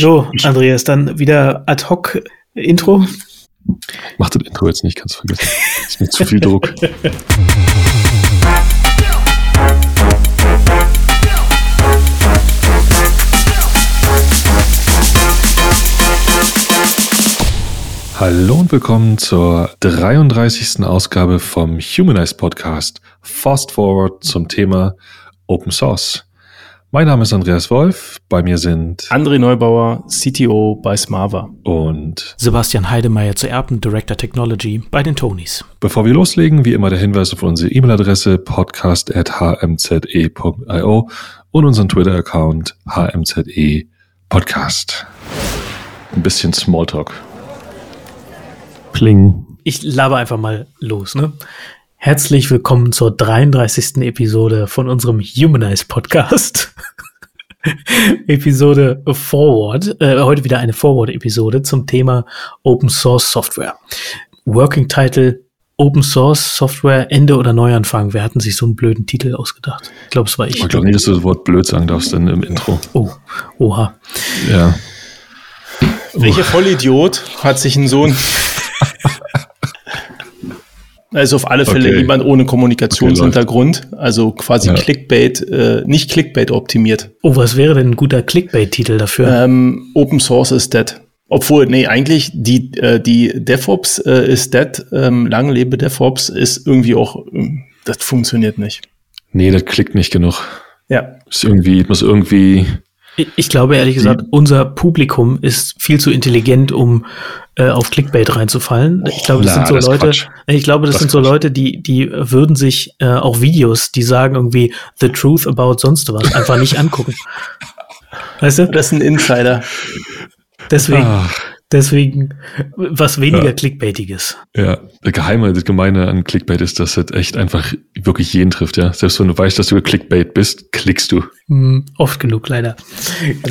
So, Andreas, dann wieder ad hoc Intro. Mach das Intro jetzt nicht, kannst du vergessen. Das ist mir zu viel Druck. Hallo und willkommen zur 33. Ausgabe vom Humanize Podcast. Fast Forward zum Thema Open Source. Mein Name ist Andreas Wolf. Bei mir sind André Neubauer, CTO bei Smava. Und Sebastian Heidemeyer zu Erben, Director Technology bei den Tonys. Bevor wir loslegen, wie immer der Hinweis auf unsere E-Mail-Adresse podcast.hmze.io und unseren Twitter-Account hmze podcast. Ein bisschen Smalltalk. Pling. Ich laber einfach mal los, ne? Herzlich willkommen zur 33. Episode von unserem Humanize Podcast. Episode Forward. Äh, heute wieder eine Forward-Episode zum Thema Open Source Software. Working Title Open Source Software Ende oder Neuanfang. Wer hatten sich so einen blöden Titel ausgedacht? Ich glaube, es war ich. Ich glaube nicht, dass du das Wort blöd sagen darfst dann im Intro. Oh, oha. Ja. Welcher Vollidiot hat sich einen Also auf alle Fälle okay. jemand ohne Kommunikationshintergrund, okay, also quasi ja. Clickbait, äh, nicht Clickbait optimiert. Oh, was wäre denn ein guter Clickbait-Titel dafür? Ähm, Open Source is dead. Obwohl, nee, eigentlich die, äh, die DevOps äh, ist dead, ähm, lang lebe DevOps ist irgendwie auch, ähm, das funktioniert nicht. Nee, das klickt nicht genug. Ja. Ist irgendwie, muss irgendwie ich glaube ehrlich gesagt, unser Publikum ist viel zu intelligent, um äh, auf Clickbait reinzufallen. Ich glaube, das Na, sind so das Leute. Quatsch. Ich glaube, das, das sind so Leute, die die würden sich äh, auch Videos, die sagen irgendwie the truth about sonst was, einfach nicht angucken. Weißt du? Das ist ein Insider. Deswegen. Ach. Deswegen was weniger ja. Clickbaitiges. Ja, der Geheime, das Gemeine an Clickbait ist, dass es echt einfach wirklich jeden trifft, ja. Selbst wenn du weißt, dass du Clickbait bist, klickst du. Mm, oft genug, leider.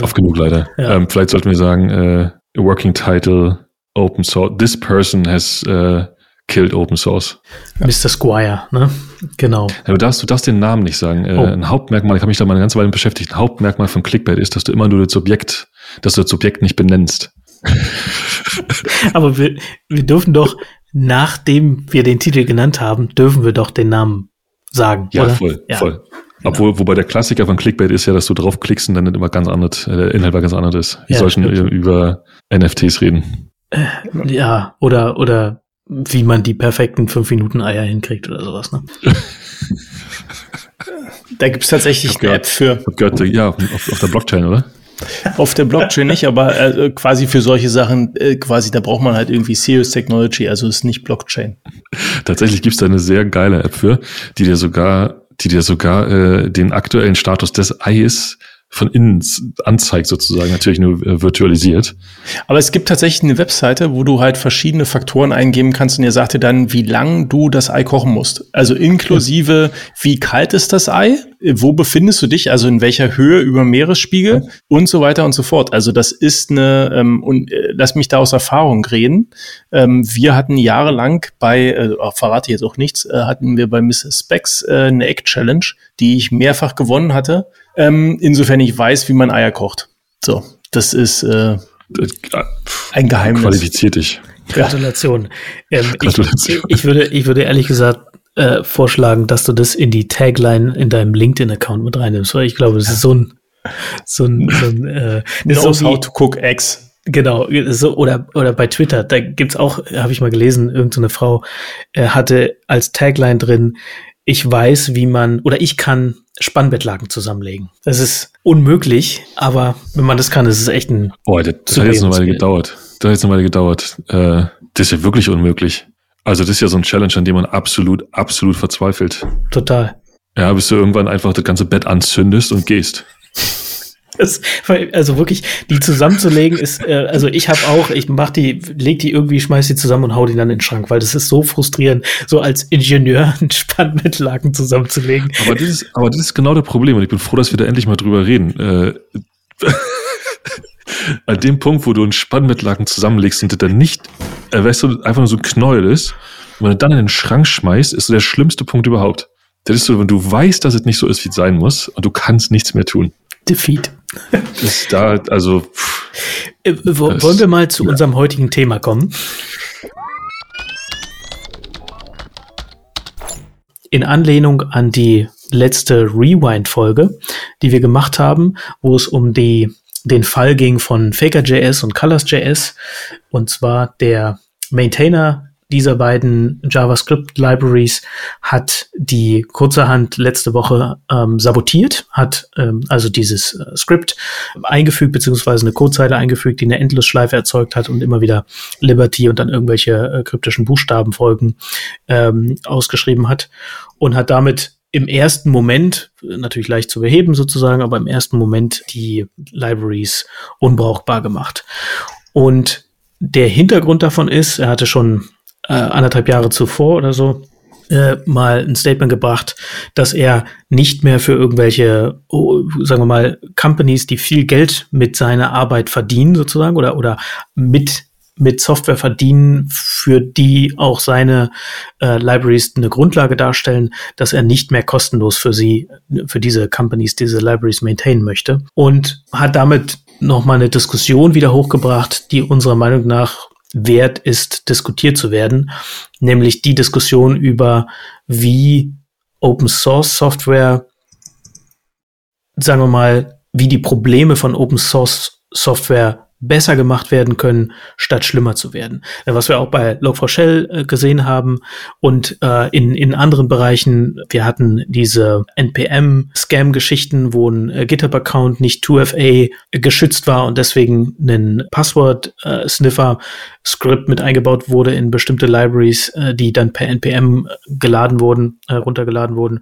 Oft genug, leider. Ja. Ähm, vielleicht sollten wir sagen, äh, Working Title, Open Source, this person has uh, killed Open Source. Ja. Mr. Squire, ne? Genau. Ja, du, darfst, du darfst den Namen nicht sagen. Äh, oh. Ein Hauptmerkmal, ich habe mich da mal eine ganze Weile beschäftigt, ein Hauptmerkmal von Clickbait ist, dass du immer nur das Subjekt, dass du das Subjekt nicht benennst. Aber wir, wir dürfen doch, nachdem wir den Titel genannt haben, dürfen wir doch den Namen sagen. Ja, oder? voll, ja. voll. Genau. Obwohl, wobei der Klassiker von Clickbait ist ja, dass du draufklickst und dann immer ganz anders, äh, der Inhalt war ganz anders ist. Wir ja, sollten über NFTs reden. Äh, ja, oder, oder wie man die perfekten 5 Minuten Eier hinkriegt oder sowas, ne? da gibt's tatsächlich eine gehört, App für. Gehört, ja, auf, auf der Blockchain, oder? Auf der Blockchain nicht, aber äh, quasi für solche Sachen, äh, quasi, da braucht man halt irgendwie Serious Technology, also ist nicht Blockchain. Tatsächlich gibt's da eine sehr geile App für, die dir sogar, die dir sogar äh, den aktuellen Status des Eis von innen anzeigt sozusagen, natürlich nur äh, virtualisiert. Aber es gibt tatsächlich eine Webseite, wo du halt verschiedene Faktoren eingeben kannst und ihr sagt dir dann, wie lang du das Ei kochen musst. Also inklusive, ja. wie kalt ist das Ei, wo befindest du dich, also in welcher Höhe über Meeresspiegel ja. und so weiter und so fort. Also das ist eine, ähm, und äh, lass mich da aus Erfahrung reden. Ähm, wir hatten jahrelang bei, äh, verrate jetzt auch nichts, äh, hatten wir bei Mrs. Specs äh, eine Egg-Challenge, die ich mehrfach gewonnen hatte ähm, insofern ich weiß, wie man Eier kocht. So, das ist äh, ein Geheimnis. Qualifiziert dich. Gratulation. Ähm, Gratulation. Ich, ich, würde, ich würde ehrlich gesagt äh, vorschlagen, dass du das in die Tagline in deinem LinkedIn-Account mit reinnimmst, weil ich glaube, das ist so ein so ein, so ein äh, Knows so how to cook eggs. Genau, so oder oder bei Twitter, da gibt's auch, habe ich mal gelesen, irgendeine so Frau äh, hatte als Tagline drin, ich weiß, wie man oder ich kann Spannbettlaken zusammenlegen. Das ist unmöglich, aber wenn man das kann, ist es echt ein. Boah, das, das hat jetzt eine Weile gedauert. Das hat jetzt eine Weile gedauert. Äh, das ist ja wirklich unmöglich. Also das ist ja so ein Challenge, an dem man absolut, absolut verzweifelt. Total. Ja, bis du irgendwann einfach das ganze Bett anzündest und gehst. Das, also wirklich, die zusammenzulegen ist, äh, also ich habe auch, ich mach die, leg die irgendwie, schmeiß die zusammen und hau die dann in den Schrank, weil das ist so frustrierend, so als Ingenieur einen Spannbettlaken zusammenzulegen. Aber das ist, aber das ist genau das Problem und ich bin froh, dass wir da endlich mal drüber reden. Äh, an dem Punkt, wo du einen Spannbettlaken zusammenlegst und der dann nicht, äh, weißt du, einfach nur so ein Knäuel ist, und wenn du dann in den Schrank schmeißt, ist so der schlimmste Punkt überhaupt. Das ist so, wenn du weißt, dass es nicht so ist, wie es sein muss, und du kannst nichts mehr tun. Defeat. Ist da, also. Äh, wollen wir mal zu ja. unserem heutigen Thema kommen? In Anlehnung an die letzte Rewind-Folge, die wir gemacht haben, wo es um die, den Fall ging von Faker.js und Colors.js, und zwar der Maintainer dieser beiden JavaScript-Libraries hat die kurzerhand letzte Woche ähm, sabotiert, hat ähm, also dieses äh, Script eingefügt, beziehungsweise eine Codezeile eingefügt, die eine Endlosschleife erzeugt hat und immer wieder Liberty und dann irgendwelche äh, kryptischen Buchstabenfolgen ähm, ausgeschrieben hat und hat damit im ersten Moment, natürlich leicht zu beheben sozusagen, aber im ersten Moment die Libraries unbrauchbar gemacht. Und der Hintergrund davon ist, er hatte schon äh, anderthalb Jahre zuvor oder so äh, mal ein Statement gebracht, dass er nicht mehr für irgendwelche, oh, sagen wir mal, Companies, die viel Geld mit seiner Arbeit verdienen sozusagen oder oder mit mit Software verdienen, für die auch seine äh, Libraries eine Grundlage darstellen, dass er nicht mehr kostenlos für sie, für diese Companies, diese Libraries maintainen möchte. Und hat damit nochmal eine Diskussion wieder hochgebracht, die unserer Meinung nach wert ist, diskutiert zu werden, nämlich die Diskussion über, wie Open Source Software, sagen wir mal, wie die Probleme von Open Source Software besser gemacht werden können, statt schlimmer zu werden. Äh, was wir auch bei Log4Shell äh, gesehen haben und äh, in, in anderen Bereichen, wir hatten diese NPM-Scam-Geschichten, wo ein äh, GitHub-Account nicht 2FA geschützt war und deswegen ein Password-Sniffer-Script mit eingebaut wurde in bestimmte Libraries, die dann per NPM geladen wurden, äh, runtergeladen wurden.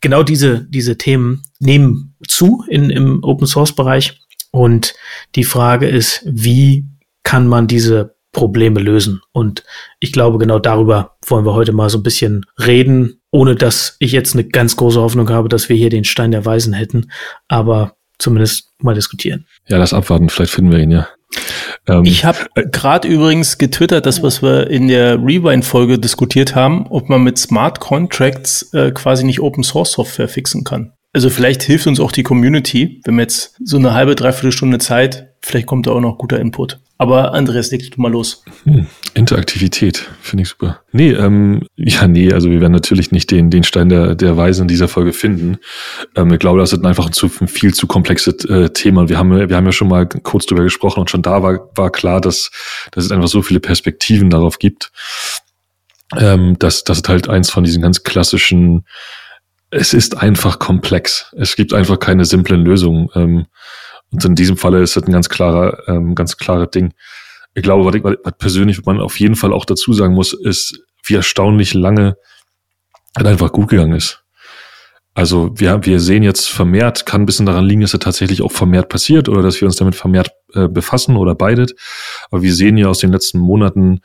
Genau diese, diese Themen nehmen zu in, im Open-Source-Bereich und die Frage ist, wie kann man diese Probleme lösen? Und ich glaube, genau darüber wollen wir heute mal so ein bisschen reden, ohne dass ich jetzt eine ganz große Hoffnung habe, dass wir hier den Stein der Weisen hätten, aber zumindest mal diskutieren. Ja, lass abwarten, vielleicht finden wir ihn ja. Ähm, ich habe gerade übrigens getwittert, das, was wir in der Rewind-Folge diskutiert haben, ob man mit Smart Contracts äh, quasi nicht Open Source Software fixen kann. Also vielleicht hilft uns auch die Community, wenn wir jetzt so eine halbe, dreiviertel Stunde Zeit, vielleicht kommt da auch noch guter Input. Aber Andreas, leg du mal los. Hm, Interaktivität, finde ich super. Nee, ähm, ja, nee, also wir werden natürlich nicht den, den Stein der, der Weise in dieser Folge finden. Ähm, ich glaube, das ist einfach ein, zu, ein viel zu komplexes äh, Thema. Wir haben, wir haben ja schon mal kurz drüber gesprochen und schon da war, war klar, dass, dass es einfach so viele Perspektiven darauf gibt. Ähm, dass das halt eins von diesen ganz klassischen es ist einfach komplex. Es gibt einfach keine simplen Lösungen. Ähm, und in diesem Falle ist es ein ganz klarer, ähm, ganz klares Ding. Ich glaube, was, ich, was persönlich man auf jeden Fall auch dazu sagen muss, ist, wie erstaunlich lange es einfach gut gegangen ist. Also wir, wir sehen jetzt vermehrt, kann ein bisschen daran liegen, dass es tatsächlich auch vermehrt passiert oder dass wir uns damit vermehrt äh, befassen oder beidet. Aber wir sehen ja aus den letzten Monaten,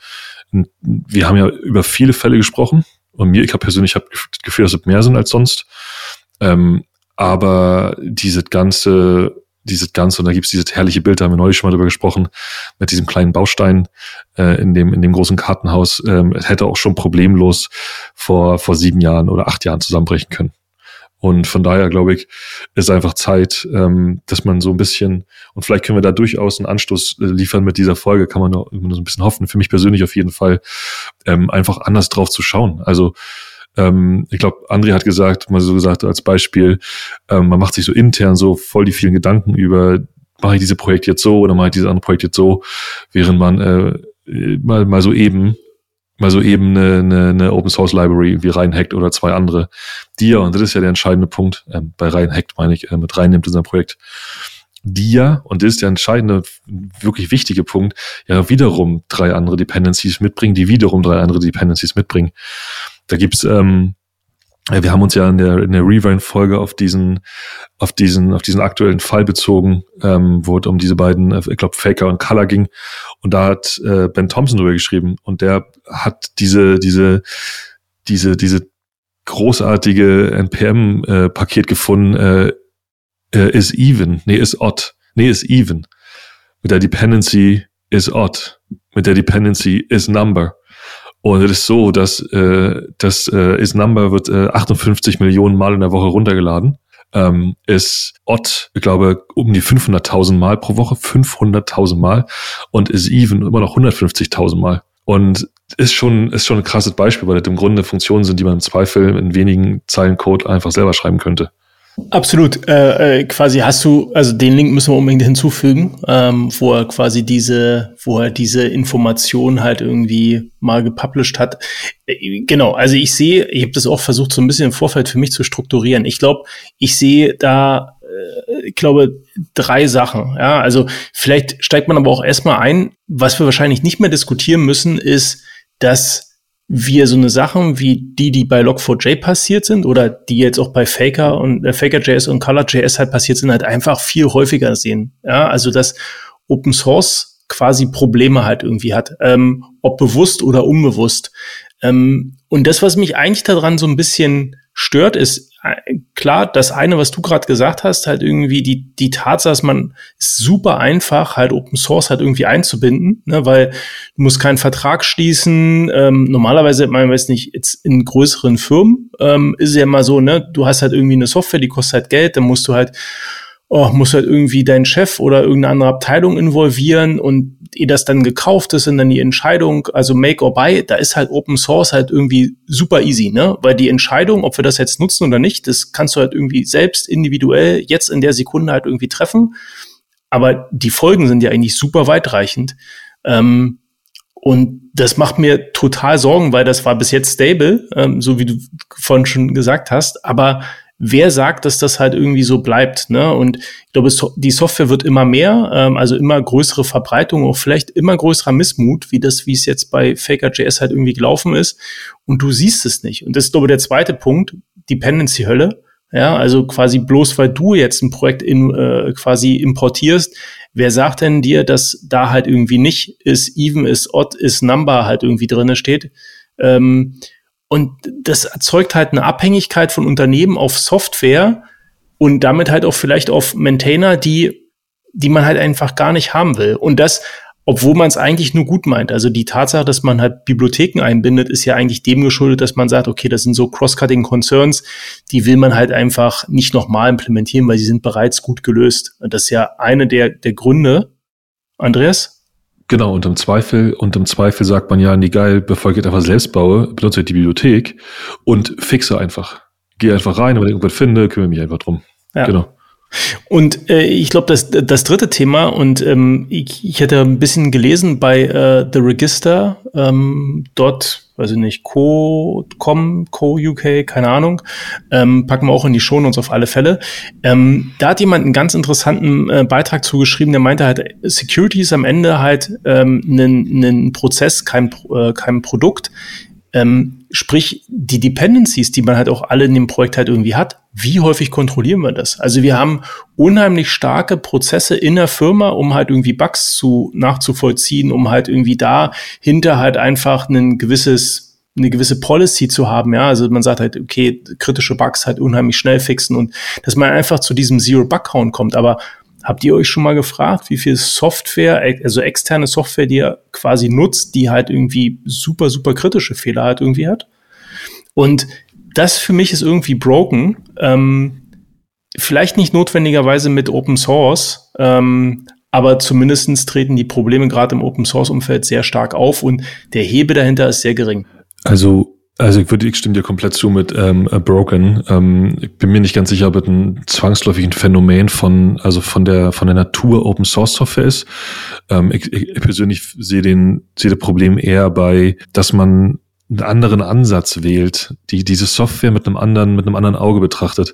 wir haben ja über viele Fälle gesprochen und mir, ich habe persönlich hab das Gefühl, dass es mehr sind als sonst. Ähm, aber diese ganze, dieses ganze, und da gibt's dieses herrliche Bild, da haben wir neulich schon mal drüber gesprochen, mit diesem kleinen Baustein äh, in, dem, in dem großen Kartenhaus, ähm, hätte auch schon problemlos vor, vor sieben Jahren oder acht Jahren zusammenbrechen können. Und von daher glaube ich, ist einfach Zeit, ähm, dass man so ein bisschen, und vielleicht können wir da durchaus einen Anstoß äh, liefern mit dieser Folge, kann man nur, nur so ein bisschen hoffen, für mich persönlich auf jeden Fall, ähm, einfach anders drauf zu schauen. Also ähm, ich glaube, André hat gesagt, mal so gesagt als Beispiel, ähm, man macht sich so intern so voll die vielen Gedanken über, mache ich diese Projekt jetzt so oder mache ich dieses andere Projekt jetzt so, während man äh, mal, mal so eben mal so eben eine, eine, eine Open Source Library wie reinhackt oder zwei andere, die ja, und das ist ja der entscheidende Punkt, äh, bei reinhackt meine ich, äh, mit reinnimmt in sein Projekt, die ja, und das ist der entscheidende, wirklich wichtige Punkt, ja wiederum drei andere Dependencies mitbringen, die wiederum drei andere Dependencies mitbringen. Da gibt's ähm, wir haben uns ja in der, in der Rewind-Folge auf diesen, auf diesen, auf diesen aktuellen Fall bezogen, ähm, wo es um diese beiden, äh, ich glaube, Faker und Color ging. Und da hat äh, Ben Thompson drüber geschrieben und der hat diese, diese, diese, diese großartige NPM-Paket äh, gefunden, äh, äh, is even, nee, is odd, nee, is even. Mit der Dependency is odd, mit der Dependency is number. Und es ist so, dass äh, das äh, is Number wird äh, 58 Millionen Mal in der Woche runtergeladen. ähm, ist Ott, ich glaube, um die 500.000 Mal pro Woche, 500.000 Mal und ist Even immer noch 150.000 Mal. Und ist schon, ist schon ein krasses Beispiel, weil das im Grunde Funktionen sind, die man im Zweifel in wenigen Zeilen Code einfach selber schreiben könnte. Absolut. Äh, äh, quasi hast du, also den Link müssen wir unbedingt hinzufügen, ähm, wo er quasi diese, wo er diese Information halt irgendwie mal gepublished hat. Äh, genau, also ich sehe, ich habe das auch versucht, so ein bisschen im Vorfeld für mich zu strukturieren. Ich glaube, ich sehe da, äh, ich glaube, drei Sachen. Ja, also vielleicht steigt man aber auch erstmal ein, was wir wahrscheinlich nicht mehr diskutieren müssen, ist, dass wir so eine Sachen wie die, die bei Log4j passiert sind oder die jetzt auch bei Faker und äh, Faker.js und Color.js halt passiert sind, halt einfach viel häufiger sehen. Ja, also dass Open Source quasi Probleme halt irgendwie hat, ähm, ob bewusst oder unbewusst. Ähm, und das, was mich eigentlich daran so ein bisschen stört, ist äh, klar, das eine, was du gerade gesagt hast, halt irgendwie die, die Tatsache, dass man ist super einfach, halt Open Source halt irgendwie einzubinden, ne, weil du musst keinen Vertrag schließen. Ähm, normalerweise, man weiß nicht, jetzt in größeren Firmen ähm, ist es ja immer so, ne, du hast halt irgendwie eine Software, die kostet halt Geld, dann musst du halt oh, muss halt irgendwie dein Chef oder irgendeine andere Abteilung involvieren und ihr das dann gekauft ist und dann die Entscheidung, also make or buy, da ist halt Open Source halt irgendwie super easy, ne? Weil die Entscheidung, ob wir das jetzt nutzen oder nicht, das kannst du halt irgendwie selbst individuell jetzt in der Sekunde halt irgendwie treffen. Aber die Folgen sind ja eigentlich super weitreichend. Ähm, und das macht mir total Sorgen, weil das war bis jetzt stable, ähm, so wie du vorhin schon gesagt hast. Aber wer sagt, dass das halt irgendwie so bleibt. Ne? Und ich glaube, die Software wird immer mehr, ähm, also immer größere Verbreitung, auch vielleicht immer größerer Missmut, wie das, wie es jetzt bei Faker.js halt irgendwie gelaufen ist. Und du siehst es nicht. Und das ist, glaube ich, der zweite Punkt, Dependency-Hölle. Ja, also quasi bloß weil du jetzt ein Projekt in, äh, quasi importierst, wer sagt denn dir, dass da halt irgendwie nicht ist even, ist odd, ist number halt irgendwie drinne steht? Ähm, und das erzeugt halt eine Abhängigkeit von Unternehmen auf Software und damit halt auch vielleicht auf Maintainer, die, die man halt einfach gar nicht haben will. Und das, obwohl man es eigentlich nur gut meint. Also die Tatsache, dass man halt Bibliotheken einbindet, ist ja eigentlich dem geschuldet, dass man sagt, okay, das sind so cross-cutting Concerns, die will man halt einfach nicht nochmal implementieren, weil sie sind bereits gut gelöst. Und das ist ja eine der, der Gründe. Andreas? Genau, und im Zweifel, und im Zweifel sagt man ja, nee, geil, bevor ich einfach selbst baue, benutze ich die Bibliothek und fixe einfach. Gehe einfach rein, wenn ich irgendwas finde, kümmere mich einfach drum. Ja. Genau. Und äh, ich glaube, das, das dritte Thema, und ähm, ich, ich hätte ein bisschen gelesen bei äh, The Register, ähm, dort weiß ich nicht, Co, Com, Co UK, keine Ahnung, ähm, packen wir auch in die Show Notes auf alle Fälle. Ähm, da hat jemand einen ganz interessanten äh, Beitrag zugeschrieben, der meinte halt, Security ist am Ende halt ähm, ein Prozess, kein, äh, kein Produkt. Ähm, sprich, die Dependencies, die man halt auch alle in dem Projekt halt irgendwie hat, wie häufig kontrollieren wir das? Also wir haben unheimlich starke Prozesse in der Firma, um halt irgendwie Bugs zu nachzuvollziehen, um halt irgendwie dahinter halt einfach ein gewisses eine gewisse Policy zu haben, ja, also man sagt halt, okay, kritische Bugs halt unheimlich schnell fixen und dass man einfach zu diesem Zero-Bug-Count kommt, aber Habt ihr euch schon mal gefragt, wie viel Software, also externe Software, die ihr quasi nutzt, die halt irgendwie super, super kritische Fehler halt irgendwie hat? Und das für mich ist irgendwie broken. Ähm, vielleicht nicht notwendigerweise mit Open Source, ähm, aber zumindestens treten die Probleme gerade im Open Source Umfeld sehr stark auf und der Hebel dahinter ist sehr gering. Also also ich würde, ich stimme dir komplett zu mit ähm, Broken. Ähm, ich bin mir nicht ganz sicher, ob es ein zwangsläufiges Phänomen von, also von der von der Natur Open Source Software ist. Ähm, ich, ich persönlich sehe den sehe das Problem eher bei, dass man einen anderen Ansatz wählt, die diese Software mit einem anderen mit einem anderen Auge betrachtet.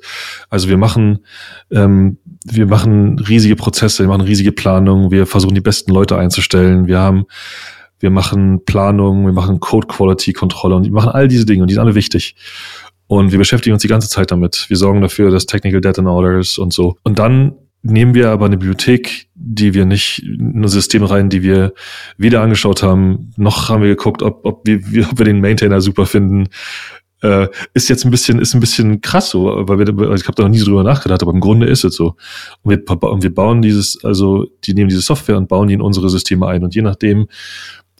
Also wir machen ähm, wir machen riesige Prozesse, wir machen riesige Planungen, wir versuchen die besten Leute einzustellen, wir haben wir machen Planung, wir machen Code Quality Kontrolle und wir machen all diese Dinge und die sind alle wichtig. Und wir beschäftigen uns die ganze Zeit damit. Wir sorgen dafür, dass Technical Data Orders und so. Und dann nehmen wir aber eine Bibliothek, die wir nicht, in ein System rein, die wir weder angeschaut haben, noch haben wir geguckt, ob, ob, wir, ob wir den Maintainer super finden. Äh, ist jetzt ein bisschen, ist ein bisschen krass so, weil wir, ich habe da noch nie drüber nachgedacht, aber im Grunde ist es so. Und wir, und wir bauen dieses, also die nehmen diese Software und bauen die in unsere Systeme ein. Und je nachdem,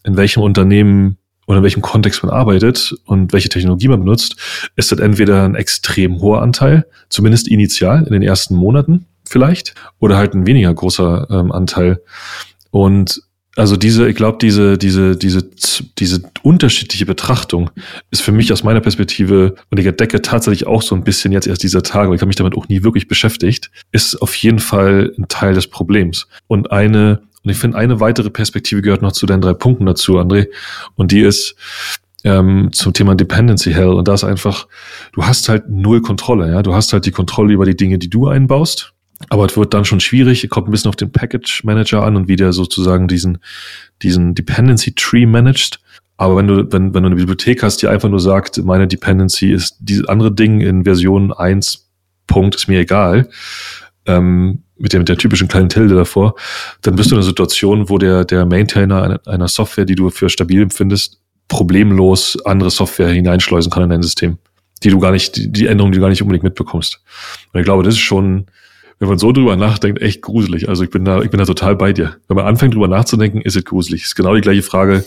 in welchem Unternehmen oder in welchem Kontext man arbeitet und welche Technologie man benutzt, ist das entweder ein extrem hoher Anteil, zumindest initial in den ersten Monaten vielleicht, oder halt ein weniger großer ähm, Anteil. Und also diese, ich glaube, diese, diese, diese, diese unterschiedliche Betrachtung ist für mich aus meiner Perspektive, und ich entdecke tatsächlich auch so ein bisschen jetzt erst dieser Tage, weil ich habe mich damit auch nie wirklich beschäftigt, ist auf jeden Fall ein Teil des Problems. Und eine, und ich finde, eine weitere Perspektive gehört noch zu deinen drei Punkten dazu, André. Und die ist ähm, zum Thema Dependency Hell. Und da ist einfach, du hast halt null Kontrolle, ja. Du hast halt die Kontrolle über die Dinge, die du einbaust. Aber es wird dann schon schwierig, kommt ein bisschen auf den Package Manager an und wie der sozusagen diesen, diesen Dependency Tree managt. Aber wenn du, wenn, wenn du eine Bibliothek hast, die einfach nur sagt, meine Dependency ist dieses andere Ding in Version 1, Punkt, ist mir egal, ähm, mit, der, mit der typischen kleinen Tilde davor, dann bist du in einer Situation, wo der, der Maintainer einer, Software, die du für stabil empfindest, problemlos andere Software hineinschleusen kann in dein System, die du gar nicht, die, die Änderungen, die du gar nicht unbedingt mitbekommst. Und ich glaube, das ist schon, wenn man so drüber nachdenkt, echt gruselig. Also ich bin da, ich bin da total bei dir. Wenn man anfängt drüber nachzudenken, ist es gruselig. Ist genau die gleiche Frage,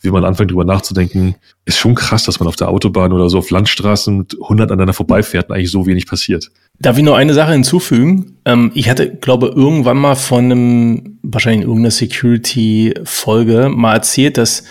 wie man anfängt drüber nachzudenken. Ist schon krass, dass man auf der Autobahn oder so auf Landstraßen 100 aneinander vorbeifährt und eigentlich so wenig passiert. Darf ich noch eine Sache hinzufügen? Ähm, ich hatte, glaube, irgendwann mal von einem, wahrscheinlich in irgendeiner Security-Folge mal erzählt, dass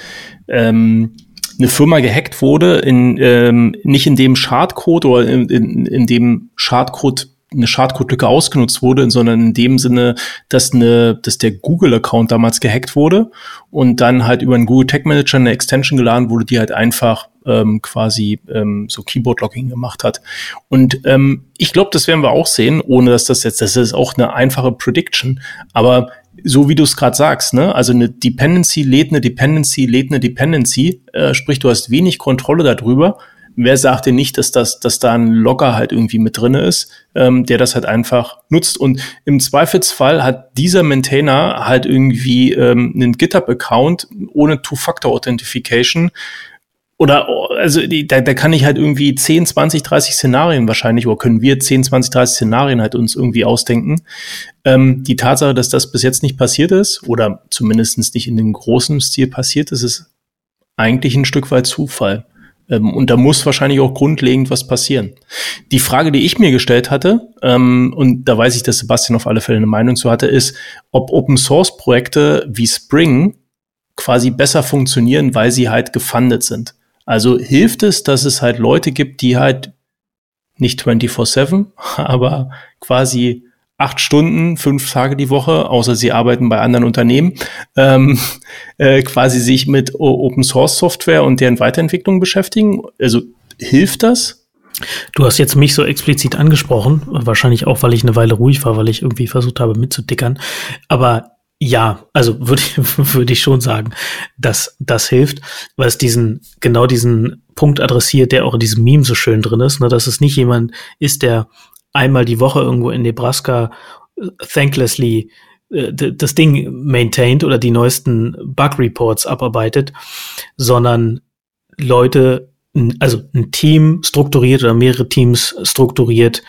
ähm, eine Firma gehackt wurde, in, ähm, nicht in dem Schadcode oder in, in, in dem Schadcode eine Schadcode-Lücke ausgenutzt wurde, sondern in dem Sinne, dass eine, dass der Google-Account damals gehackt wurde und dann halt über einen Google Tag Manager eine Extension geladen wurde, die halt einfach ähm, quasi ähm, so Keyboard-Logging gemacht hat. Und ähm, ich glaube, das werden wir auch sehen, ohne dass das jetzt, das ist auch eine einfache Prediction, aber so wie du es gerade sagst, ne? Also eine Dependency lädt eine Dependency, lädt eine Dependency, äh, sprich, du hast wenig Kontrolle darüber wer sagt dir nicht, dass das, dass da ein Logger halt irgendwie mit drinne ist, ähm, der das halt einfach nutzt. Und im Zweifelsfall hat dieser Maintainer halt irgendwie ähm, einen GitHub-Account ohne Two-Factor-Authentification. Oder also die, da, da kann ich halt irgendwie 10, 20, 30 Szenarien wahrscheinlich, oder können wir 10, 20, 30 Szenarien halt uns irgendwie ausdenken. Ähm, die Tatsache, dass das bis jetzt nicht passiert ist, oder zumindestens nicht in dem großen Stil passiert ist, ist eigentlich ein Stück weit Zufall. Ähm, und da muss wahrscheinlich auch grundlegend was passieren. Die Frage, die ich mir gestellt hatte, ähm, und da weiß ich, dass Sebastian auf alle Fälle eine Meinung zu hatte, ist, ob Open Source Projekte wie Spring quasi besser funktionieren, weil sie halt gefundet sind. Also hilft es, dass es halt Leute gibt, die halt nicht 24-7, aber quasi acht Stunden, fünf Tage die Woche, außer sie arbeiten bei anderen Unternehmen, ähm, äh, quasi sich mit Open Source Software und deren Weiterentwicklung beschäftigen. Also hilft das? Du hast jetzt mich so explizit angesprochen, wahrscheinlich auch, weil ich eine Weile ruhig war, weil ich irgendwie versucht habe mitzudickern. Aber ja, also würde ich, würde ich schon sagen, dass das hilft, weil es diesen, genau diesen Punkt adressiert, der auch in diesem Meme so schön drin ist, ne, dass es nicht jemand ist, der einmal die Woche irgendwo in Nebraska äh, thanklessly äh, das Ding maintained oder die neuesten Bug Reports abarbeitet, sondern Leute, also ein Team strukturiert oder mehrere Teams strukturiert,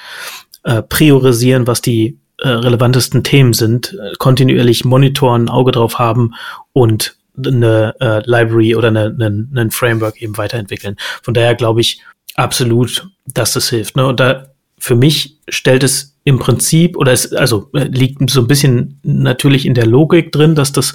äh, priorisieren, was die äh, relevantesten Themen sind, äh, kontinuierlich monitoren, Auge drauf haben und eine äh, Library oder eine, eine, ein Framework eben weiterentwickeln. Von daher glaube ich absolut, dass das hilft. Ne? Und da für mich stellt es im Prinzip, oder es also äh, liegt so ein bisschen natürlich in der Logik drin, dass das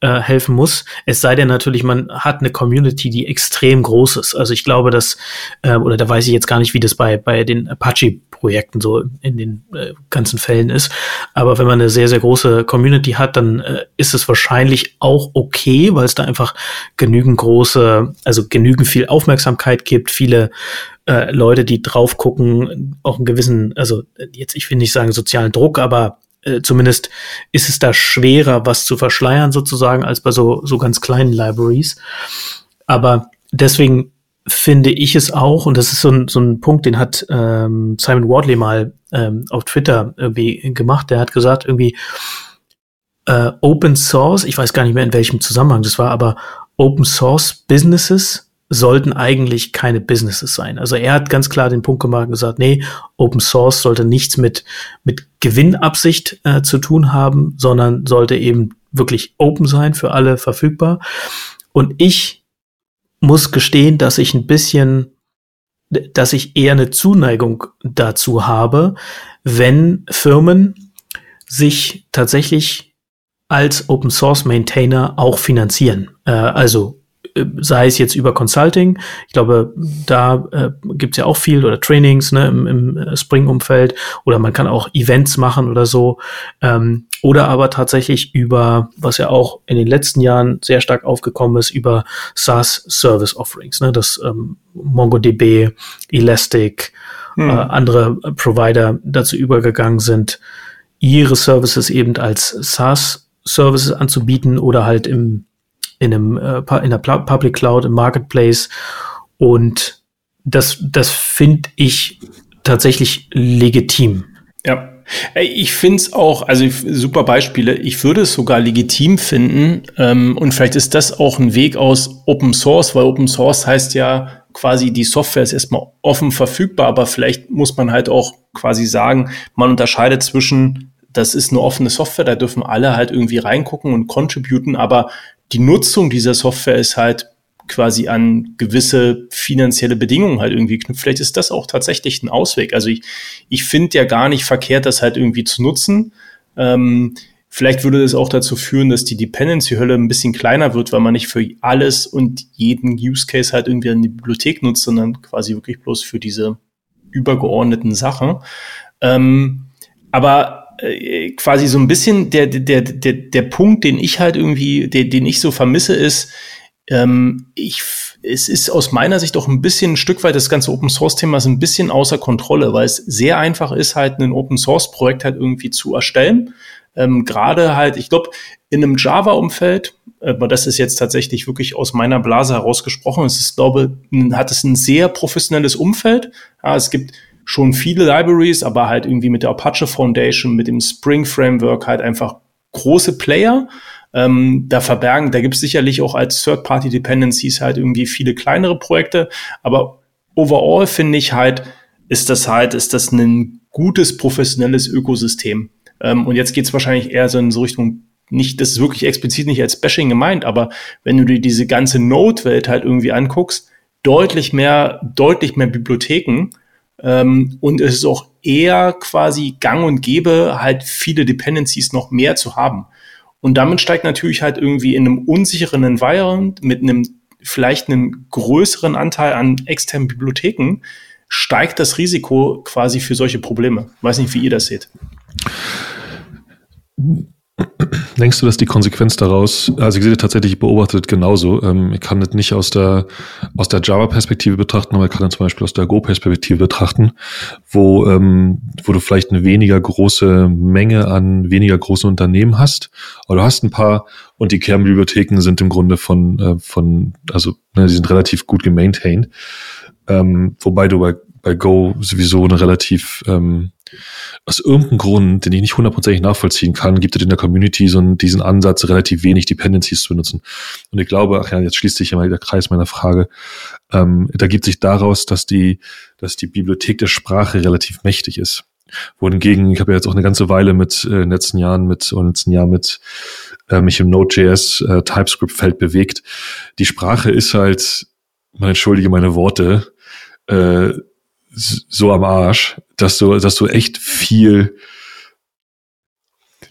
äh, helfen muss. Es sei denn natürlich, man hat eine Community, die extrem groß ist. Also ich glaube, dass, äh, oder da weiß ich jetzt gar nicht, wie das bei, bei den Apache-Projekten so in den äh, ganzen Fällen ist. Aber wenn man eine sehr, sehr große Community hat, dann äh, ist es wahrscheinlich auch okay, weil es da einfach genügend große, also genügend viel Aufmerksamkeit gibt, viele äh, Leute, die drauf gucken, auch einen gewissen, also jetzt, ich will nicht sagen sozialen Druck, aber äh, zumindest ist es da schwerer, was zu verschleiern sozusagen, als bei so, so ganz kleinen Libraries. Aber deswegen finde ich es auch, und das ist so ein, so ein Punkt, den hat ähm, Simon Wardley mal ähm, auf Twitter irgendwie gemacht, der hat gesagt, irgendwie äh, Open Source, ich weiß gar nicht mehr in welchem Zusammenhang das war, aber Open Source Businesses sollten eigentlich keine Businesses sein. Also er hat ganz klar den Punkt gemacht und gesagt, nee, Open Source sollte nichts mit, mit Gewinnabsicht äh, zu tun haben, sondern sollte eben wirklich open sein, für alle verfügbar. Und ich muss gestehen, dass ich ein bisschen, dass ich eher eine Zuneigung dazu habe, wenn Firmen sich tatsächlich als Open Source Maintainer auch finanzieren. Äh, also sei es jetzt über Consulting, ich glaube, da äh, gibt's ja auch viel oder Trainings ne, im, im äh, Spring-Umfeld oder man kann auch Events machen oder so. Ähm, oder aber tatsächlich über, was ja auch in den letzten Jahren sehr stark aufgekommen ist, über SaaS Service Offerings, ne, dass ähm, MongoDB, Elastic, hm. äh, andere Provider dazu übergegangen sind, ihre Services eben als SaaS Services anzubieten oder halt im in einem äh, in der Public Cloud, im Marketplace. Und das, das finde ich tatsächlich legitim. Ja. Ich finde es auch, also super Beispiele, ich würde es sogar legitim finden ähm, und vielleicht ist das auch ein Weg aus Open Source, weil Open Source heißt ja quasi, die Software ist erstmal offen verfügbar, aber vielleicht muss man halt auch quasi sagen, man unterscheidet zwischen, das ist eine offene Software, da dürfen alle halt irgendwie reingucken und contributen, aber die Nutzung dieser Software ist halt quasi an gewisse finanzielle Bedingungen halt irgendwie knüpft. Vielleicht ist das auch tatsächlich ein Ausweg. Also ich, ich finde ja gar nicht verkehrt, das halt irgendwie zu nutzen. Ähm, vielleicht würde das auch dazu führen, dass die Dependency-Hölle ein bisschen kleiner wird, weil man nicht für alles und jeden Use Case halt irgendwie eine Bibliothek nutzt, sondern quasi wirklich bloß für diese übergeordneten Sachen. Ähm, aber äh, quasi so ein bisschen der, der, der, der Punkt, den ich halt irgendwie, der, den ich so vermisse, ist, ähm, ich, es ist aus meiner Sicht auch ein bisschen ein Stück weit das ganze Open Source Thema ist ein bisschen außer Kontrolle, weil es sehr einfach ist, halt ein Open Source Projekt halt irgendwie zu erstellen. Ähm, Gerade halt, ich glaube, in einem Java-Umfeld, aber das ist jetzt tatsächlich wirklich aus meiner Blase herausgesprochen, es ist, glaube, hat es ein sehr professionelles Umfeld. Ja, es gibt schon viele Libraries, aber halt irgendwie mit der Apache Foundation, mit dem Spring Framework halt einfach große Player. Ähm, da verbergen, da gibt es sicherlich auch als Third-Party-Dependencies halt irgendwie viele kleinere Projekte, aber overall finde ich halt, ist das halt, ist das ein gutes professionelles Ökosystem. Ähm, und jetzt geht es wahrscheinlich eher so in so Richtung nicht, das ist wirklich explizit nicht als Bashing gemeint, aber wenn du dir diese ganze Node-Welt halt irgendwie anguckst, deutlich mehr, deutlich mehr Bibliotheken, ähm, und es ist auch eher quasi gang und gäbe, halt viele Dependencies noch mehr zu haben. Und damit steigt natürlich halt irgendwie in einem unsicheren Environment mit einem vielleicht einem größeren Anteil an externen Bibliotheken, steigt das Risiko quasi für solche Probleme. Weiß nicht, wie ihr das seht. Denkst du, dass die Konsequenz daraus, also ich sehe tatsächlich beobachtet genauso. Ähm, ich kann das nicht aus der, aus der Java-Perspektive betrachten, aber ich kann das zum Beispiel aus der Go-Perspektive betrachten, wo, ähm, wo du vielleicht eine weniger große Menge an weniger großen Unternehmen hast, aber du hast ein paar und die Kernbibliotheken sind im Grunde von, äh, von also ne, die sind relativ gut gemaintained. Ähm, wobei du bei, bei Go sowieso eine relativ ähm, aus irgendeinem Grund, den ich nicht hundertprozentig nachvollziehen kann, gibt es in der Community so einen, diesen Ansatz, relativ wenig Dependencies zu benutzen. Und ich glaube, ach ja, jetzt schließt sich mal der Kreis meiner Frage. Ähm, da gibt sich daraus, dass die, dass die Bibliothek der Sprache relativ mächtig ist. Wohingegen, ich habe ja jetzt auch eine ganze Weile mit äh, in den letzten Jahren mit und letzten Jahr mit äh, mich im Node.js äh, TypeScript-Feld bewegt. Die Sprache ist halt, man entschuldige meine Worte, äh, so am Arsch, dass du, dass du echt viel,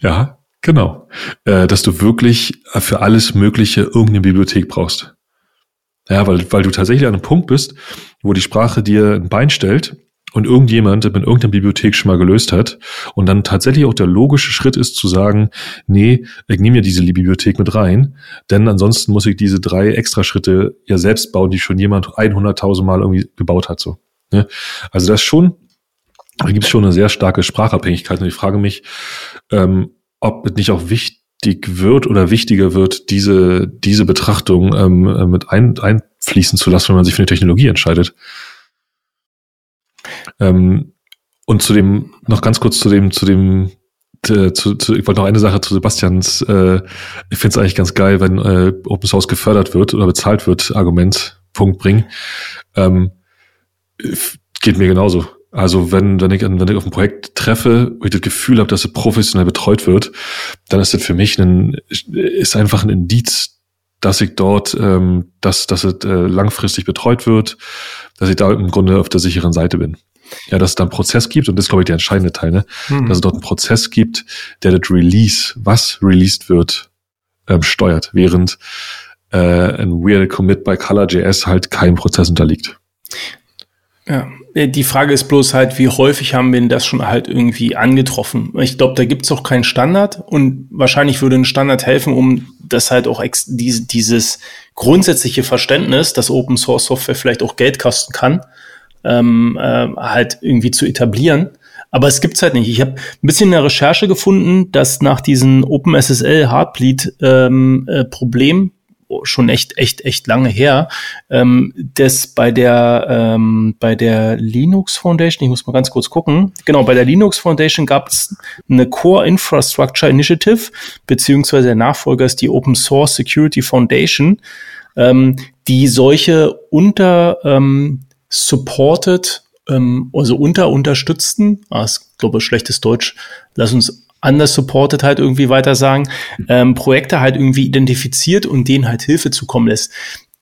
ja, genau, äh, dass du wirklich für alles Mögliche irgendeine Bibliothek brauchst. Ja, weil, weil du tatsächlich an einem Punkt bist, wo die Sprache dir ein Bein stellt und irgendjemand mit irgendeiner Bibliothek schon mal gelöst hat und dann tatsächlich auch der logische Schritt ist zu sagen, nee, ich nehme ja diese Bibliothek mit rein, denn ansonsten muss ich diese drei extra Schritte ja selbst bauen, die schon jemand 100.000 Mal irgendwie gebaut hat, so. Ne? Also das schon, da gibt es schon eine sehr starke Sprachabhängigkeit. Und ich frage mich, ähm, ob es nicht auch wichtig wird oder wichtiger wird, diese, diese Betrachtung ähm, äh, mit ein, einfließen zu lassen, wenn man sich für eine Technologie entscheidet. Ähm, und zu dem, noch ganz kurz zu dem, zu dem, zu, zu, ich wollte noch eine Sache zu Sebastians, äh, ich finde es eigentlich ganz geil, wenn äh, Open Source gefördert wird oder bezahlt wird, Argument, Punkt bringen. Ähm, Geht mir genauso. Also wenn, wenn ich, wenn ich auf ein Projekt treffe, wo ich das Gefühl habe, dass es professionell betreut wird, dann ist das für mich ein, ist einfach ein Indiz dass ich dort, ähm, dass, dass es äh, langfristig betreut wird, dass ich da im Grunde auf der sicheren Seite bin. Ja, dass es da einen Prozess gibt, und das ist, glaube ich, der entscheidende Teil, ne? Hm. dass es dort einen Prozess gibt, der das Release, was released wird, ähm, steuert, während äh, ein Weird Commit bei ColorJS halt keinem Prozess unterliegt. Ja, äh, die Frage ist bloß halt, wie häufig haben wir denn das schon halt irgendwie angetroffen? Ich glaube, da gibt es auch keinen Standard und wahrscheinlich würde ein Standard helfen, um das halt auch ex diese, dieses grundsätzliche Verständnis, dass Open Source Software vielleicht auch Geld kosten kann, ähm, äh, halt irgendwie zu etablieren. Aber es gibt's halt nicht. Ich habe ein bisschen in der Recherche gefunden, dass nach diesem OpenSSL Heartbleed ähm, äh, Problem schon echt, echt, echt lange her, ähm, das bei der, ähm, bei der Linux Foundation, ich muss mal ganz kurz gucken, genau, bei der Linux Foundation gab es eine Core Infrastructure Initiative, beziehungsweise der Nachfolger ist die Open Source Security Foundation, ähm, die solche unter ähm, supported, ähm, also unter unterstützten, ah, ist glaube ich schlechtes Deutsch, lass uns anders supported halt irgendwie weiter sagen, ähm, Projekte halt irgendwie identifiziert und denen halt Hilfe zukommen lässt.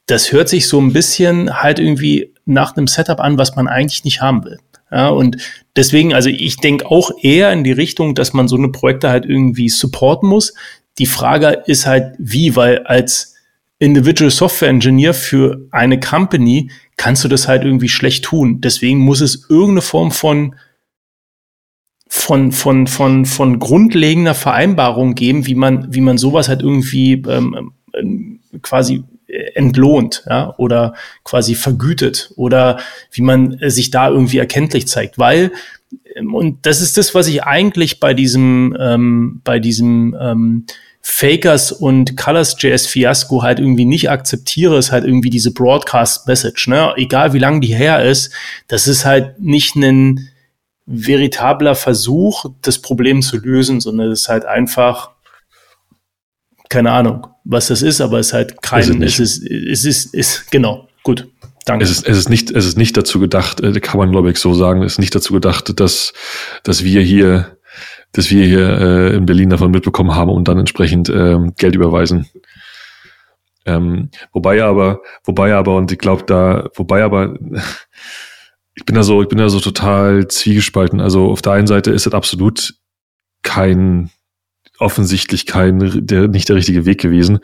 Das hört sich so ein bisschen halt irgendwie nach einem Setup an, was man eigentlich nicht haben will. Ja, und deswegen, also ich denke auch eher in die Richtung, dass man so eine Projekte halt irgendwie supporten muss. Die Frage ist halt, wie, weil als Individual Software Engineer für eine Company kannst du das halt irgendwie schlecht tun. Deswegen muss es irgendeine Form von von, von, von, von grundlegender Vereinbarung geben, wie man, wie man sowas halt irgendwie ähm, ähm, quasi entlohnt, ja, oder quasi vergütet oder wie man sich da irgendwie erkenntlich zeigt, weil ähm, und das ist das, was ich eigentlich bei diesem ähm, bei diesem ähm, Fakers und Colors.js Fiasco halt irgendwie nicht akzeptiere, ist halt irgendwie diese Broadcast Message, ne? Egal wie lang die her ist, das ist halt nicht ein veritabler Versuch, das Problem zu lösen, sondern es ist halt einfach, keine Ahnung, was das ist, aber es ist halt kein, ist es, ist, es ist, ist, genau, gut. Danke. Es ist, es ist nicht, es ist nicht dazu gedacht, äh, kann man glaube ich so sagen, es ist nicht dazu gedacht, dass, dass wir hier, dass wir hier äh, in Berlin davon mitbekommen haben und dann entsprechend ähm, Geld überweisen. Ähm, wobei aber, wobei aber, und ich glaube da, wobei aber ich bin da so, ich bin da so total zwiegespalten. Also auf der einen Seite ist es absolut kein, offensichtlich kein, der, nicht der richtige Weg gewesen.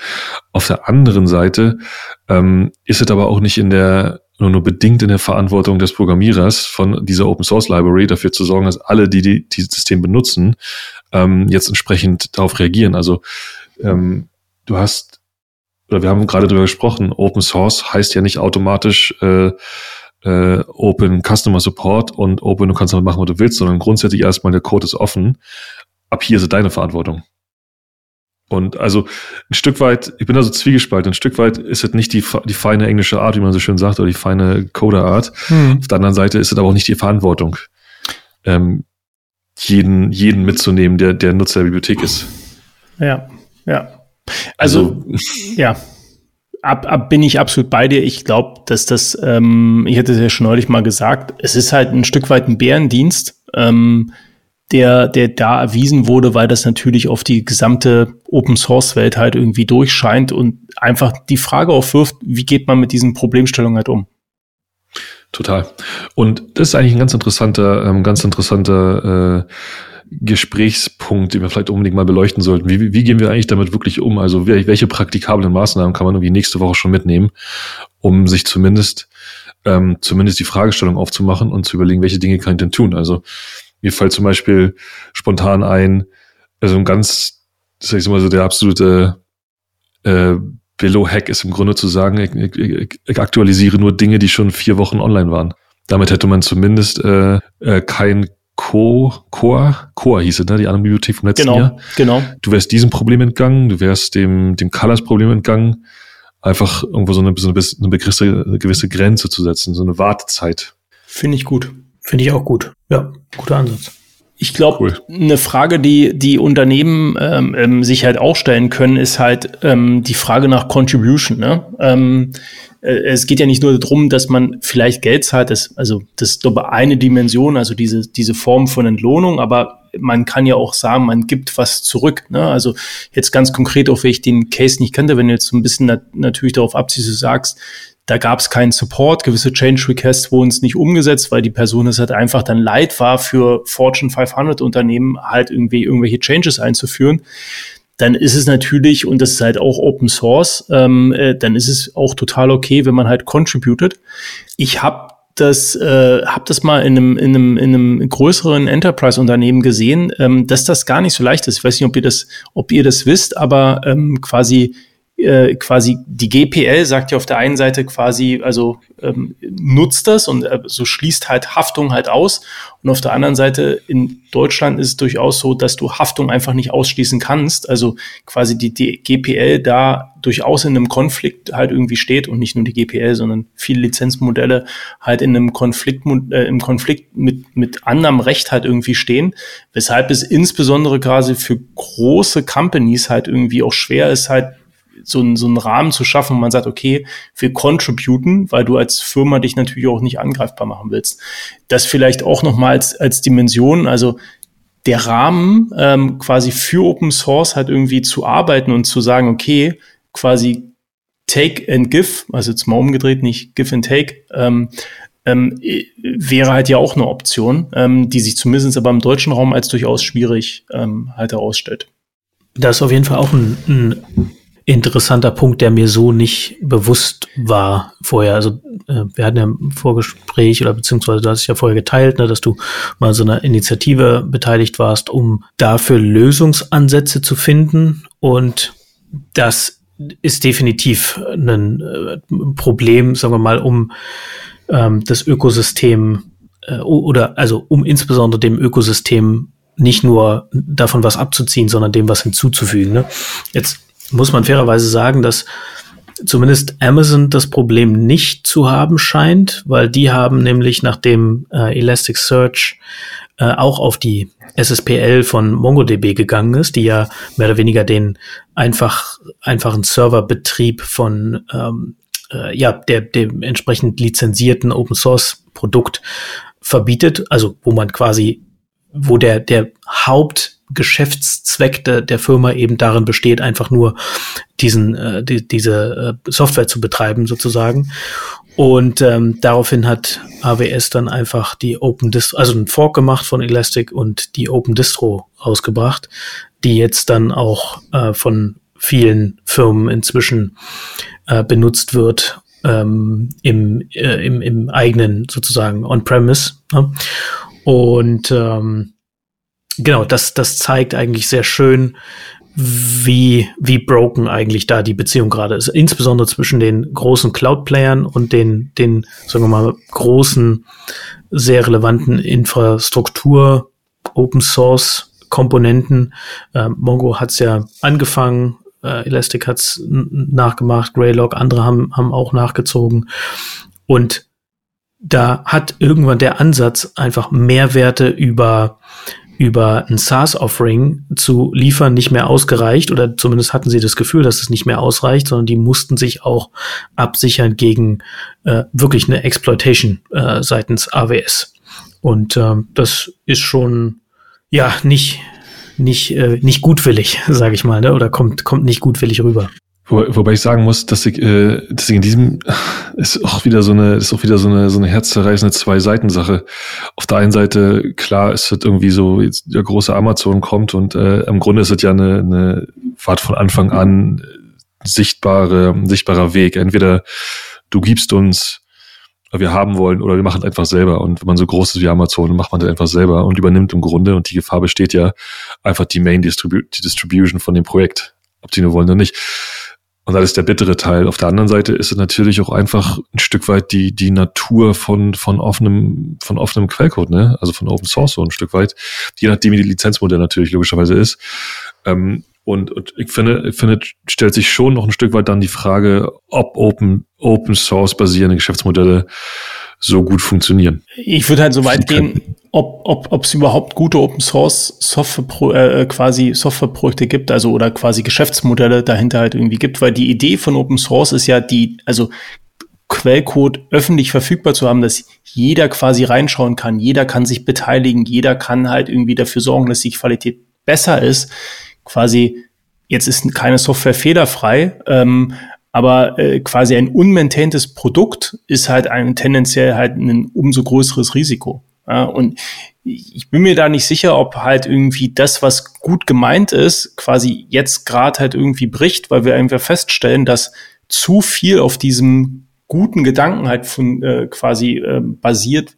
Auf der anderen Seite ähm, ist es aber auch nicht in der, nur, nur bedingt in der Verantwortung des Programmierers von dieser Open Source Library dafür zu sorgen, dass alle, die, die dieses System benutzen, ähm, jetzt entsprechend darauf reagieren. Also ähm, du hast, oder wir haben gerade darüber gesprochen, Open Source heißt ja nicht automatisch äh, äh, Open Customer Support und Open, du kannst damit machen, was du willst, sondern grundsätzlich erstmal der Code ist offen. Ab hier ist es deine Verantwortung. Und also ein Stück weit, ich bin da so zwiegespalten, ein Stück weit ist es nicht die, die feine englische Art, wie man so schön sagt, oder die feine Coder-Art. Hm. Auf der anderen Seite ist es aber auch nicht die Verantwortung, ähm, jeden, jeden mitzunehmen, der, der Nutzer der Bibliothek ist. Ja, ja. Also, also ja ab, ab bin ich absolut bei dir. Ich glaube, dass das, ähm, ich hatte es ja schon neulich mal gesagt, es ist halt ein Stück weit ein Bärendienst, ähm, der, der da erwiesen wurde, weil das natürlich auf die gesamte Open Source Welt halt irgendwie durchscheint und einfach die Frage aufwirft, wie geht man mit diesen Problemstellungen halt um? Total. Und das ist eigentlich ein ganz interessanter, ähm, ganz interessanter äh, Gesprächspunkt, den wir vielleicht unbedingt mal beleuchten sollten. Wie, wie gehen wir eigentlich damit wirklich um? Also welche praktikablen Maßnahmen kann man irgendwie nächste Woche schon mitnehmen, um sich zumindest ähm, zumindest die Fragestellung aufzumachen und zu überlegen, welche Dinge kann ich denn tun? Also mir fällt zum Beispiel spontan ein, also ein ganz, sag ich mal so, der absolute äh, Billo-Hack ist im Grunde zu sagen, ich, ich, ich aktualisiere nur Dinge, die schon vier Wochen online waren. Damit hätte man zumindest äh, äh, kein Co, Core, Core hieß es, ne? die andere Bibliothek vom letzten genau, Jahr. Genau. Du wärst diesem Problem entgangen, du wärst dem, dem Colors-Problem entgangen, einfach irgendwo so eine, so eine, eine, gewisse, eine gewisse Grenze zu setzen, so eine Wartezeit. Finde ich gut. Finde ich auch gut. Ja, guter Ansatz. Ich glaube, cool. eine Frage, die die Unternehmen ähm, ähm, sich halt auch stellen können, ist halt ähm, die Frage nach Contribution. Ne? Ähm, äh, es geht ja nicht nur darum, dass man vielleicht Geld zahlt, das, also das ist glaube eine Dimension, also diese, diese Form von Entlohnung, aber man kann ja auch sagen, man gibt was zurück. Ne? Also jetzt ganz konkret, auch wenn ich den Case nicht kannte, wenn du jetzt so ein bisschen nat natürlich darauf abziehst, du sagst, da gab es keinen Support, gewisse Change Requests wurden es nicht umgesetzt, weil die Person es halt einfach dann leid war, für Fortune 500 Unternehmen halt irgendwie irgendwelche Changes einzuführen. Dann ist es natürlich, und das ist halt auch Open Source, ähm, äh, dann ist es auch total okay, wenn man halt contributed. Ich habe das, äh, habe das mal in einem, in einem, in einem größeren Enterprise-Unternehmen gesehen, ähm, dass das gar nicht so leicht ist. Ich weiß nicht, ob ihr das, ob ihr das wisst, aber ähm, quasi äh, quasi die GPL sagt ja auf der einen Seite quasi, also ähm, nutzt das und äh, so schließt halt Haftung halt aus. Und auf der anderen Seite in Deutschland ist es durchaus so, dass du Haftung einfach nicht ausschließen kannst. Also quasi die, die GPL da durchaus in einem Konflikt halt irgendwie steht und nicht nur die GPL, sondern viele Lizenzmodelle halt in einem Konflikt, äh, im Konflikt mit, mit anderem Recht halt irgendwie stehen. Weshalb es insbesondere quasi für große Companies halt irgendwie auch schwer ist, halt so, einen, so einen Rahmen zu schaffen, wo man sagt, okay, wir contributen, weil du als Firma dich natürlich auch nicht angreifbar machen willst. Das vielleicht auch nochmal als, als Dimension, also der Rahmen ähm, quasi für Open Source halt irgendwie zu arbeiten und zu sagen, okay, quasi Take and Give, also jetzt mal umgedreht, nicht Give and Take, ähm, ähm, wäre halt ja auch eine Option, ähm, die sich zumindest aber im deutschen Raum als durchaus schwierig ähm, halt herausstellt. Das ist auf jeden Fall auch ein, ein interessanter Punkt, der mir so nicht bewusst war vorher. Also äh, wir hatten ja im Vorgespräch oder beziehungsweise du hast es ja vorher geteilt, ne, dass du mal so einer Initiative beteiligt warst, um dafür Lösungsansätze zu finden. Und das ist definitiv ein äh, Problem, sagen wir mal, um ähm, das Ökosystem äh, oder also um insbesondere dem Ökosystem nicht nur davon was abzuziehen, sondern dem was hinzuzufügen. Ne? Jetzt muss man fairerweise sagen, dass zumindest Amazon das Problem nicht zu haben scheint, weil die haben nämlich nachdem äh, Elasticsearch äh, auch auf die SSPL von MongoDB gegangen ist, die ja mehr oder weniger den einfach einfachen Serverbetrieb von ähm, äh, ja der dem entsprechend lizenzierten Open Source Produkt verbietet, also wo man quasi wo der der Haupt Geschäftszweck de, der Firma eben darin besteht, einfach nur diesen, äh, die, diese äh, Software zu betreiben sozusagen. Und ähm, daraufhin hat AWS dann einfach die Open Distro, also einen Fork gemacht von Elastic und die Open Distro rausgebracht, die jetzt dann auch äh, von vielen Firmen inzwischen äh, benutzt wird ähm, im, äh, im, im eigenen sozusagen On-Premise. Ne? Und ähm, genau, das, das zeigt eigentlich sehr schön, wie, wie broken eigentlich da die Beziehung gerade ist. Insbesondere zwischen den großen Cloud-Playern und den, den, sagen wir mal, großen, sehr relevanten Infrastruktur, Open Source Komponenten. Ähm, Mongo hat's ja angefangen, äh, Elastic hat's nachgemacht, Graylog, andere haben, haben auch nachgezogen. Und da hat irgendwann der Ansatz, einfach Mehrwerte über über ein SaaS-Offering zu liefern nicht mehr ausgereicht oder zumindest hatten sie das Gefühl, dass es nicht mehr ausreicht, sondern die mussten sich auch absichern gegen äh, wirklich eine Exploitation äh, seitens AWS. Und äh, das ist schon ja nicht nicht äh, nicht gutwillig, sage ich mal, ne? oder kommt kommt nicht gutwillig rüber. Wo, wobei ich sagen muss, dass ich, äh, dass ich in diesem ist auch wieder so eine, ist auch wieder so eine, so eine herzzerreißende Zwei-Seiten-Sache. Auf der einen Seite, klar, es wird irgendwie so, jetzt der große Amazon kommt und äh, im Grunde ist es ja eine, eine Fahrt von Anfang an sichtbare, sichtbarer Weg. Entweder du gibst uns, was wir haben wollen, oder wir machen es einfach selber. Und wenn man so groß ist wie Amazon, macht man das einfach selber und übernimmt im Grunde, und die Gefahr besteht ja, einfach die Main Distribu die Distribution von dem Projekt, ob die nur wollen oder nicht. Und das ist der bittere Teil. Auf der anderen Seite ist es natürlich auch einfach ein Stück weit die, die Natur von, von offenem, von offenem Quellcode, ne? Also von Open Source so ein Stück weit. Je nachdem, wie die Lizenzmodell natürlich logischerweise ist. Ähm, und, und ich finde, ich finde, stellt sich schon noch ein Stück weit dann die Frage, ob Open, Open Source basierende Geschäftsmodelle so gut funktionieren. Ich würde halt so weit gehen, ob ob ob es überhaupt gute Open Source Software äh, quasi Softwareprojekte gibt, also oder quasi Geschäftsmodelle dahinter halt irgendwie gibt, weil die Idee von Open Source ist ja die, also Quellcode öffentlich verfügbar zu haben, dass jeder quasi reinschauen kann, jeder kann sich beteiligen, jeder kann halt irgendwie dafür sorgen, dass die Qualität besser ist. Quasi, jetzt ist keine Software fehlerfrei, ähm, aber äh, quasi ein unmaintaintes Produkt ist halt ein tendenziell halt ein umso größeres Risiko. Ja, und ich bin mir da nicht sicher, ob halt irgendwie das, was gut gemeint ist, quasi jetzt gerade halt irgendwie bricht, weil wir einfach feststellen, dass zu viel auf diesem guten Gedanken halt von äh, quasi äh, basiert,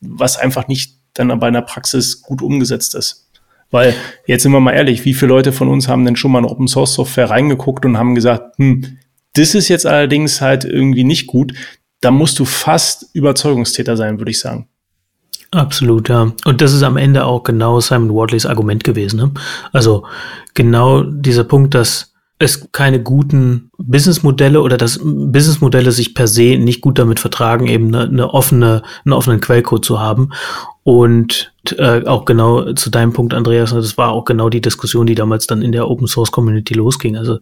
was einfach nicht dann bei einer Praxis gut umgesetzt ist. Weil, jetzt sind wir mal ehrlich, wie viele Leute von uns haben denn schon mal in Open Source Software reingeguckt und haben gesagt, hm, das ist jetzt allerdings halt irgendwie nicht gut. Da musst du fast Überzeugungstäter sein, würde ich sagen. Absolut, ja. Und das ist am Ende auch genau Simon Wardleys Argument gewesen. Ne? Also genau dieser Punkt, dass es keine guten Businessmodelle oder dass Businessmodelle sich per se nicht gut damit vertragen, eben eine, eine offene, einen offenen Quellcode zu haben. Und äh, auch genau zu deinem Punkt, Andreas, das war auch genau die Diskussion, die damals dann in der Open Source Community losging. Also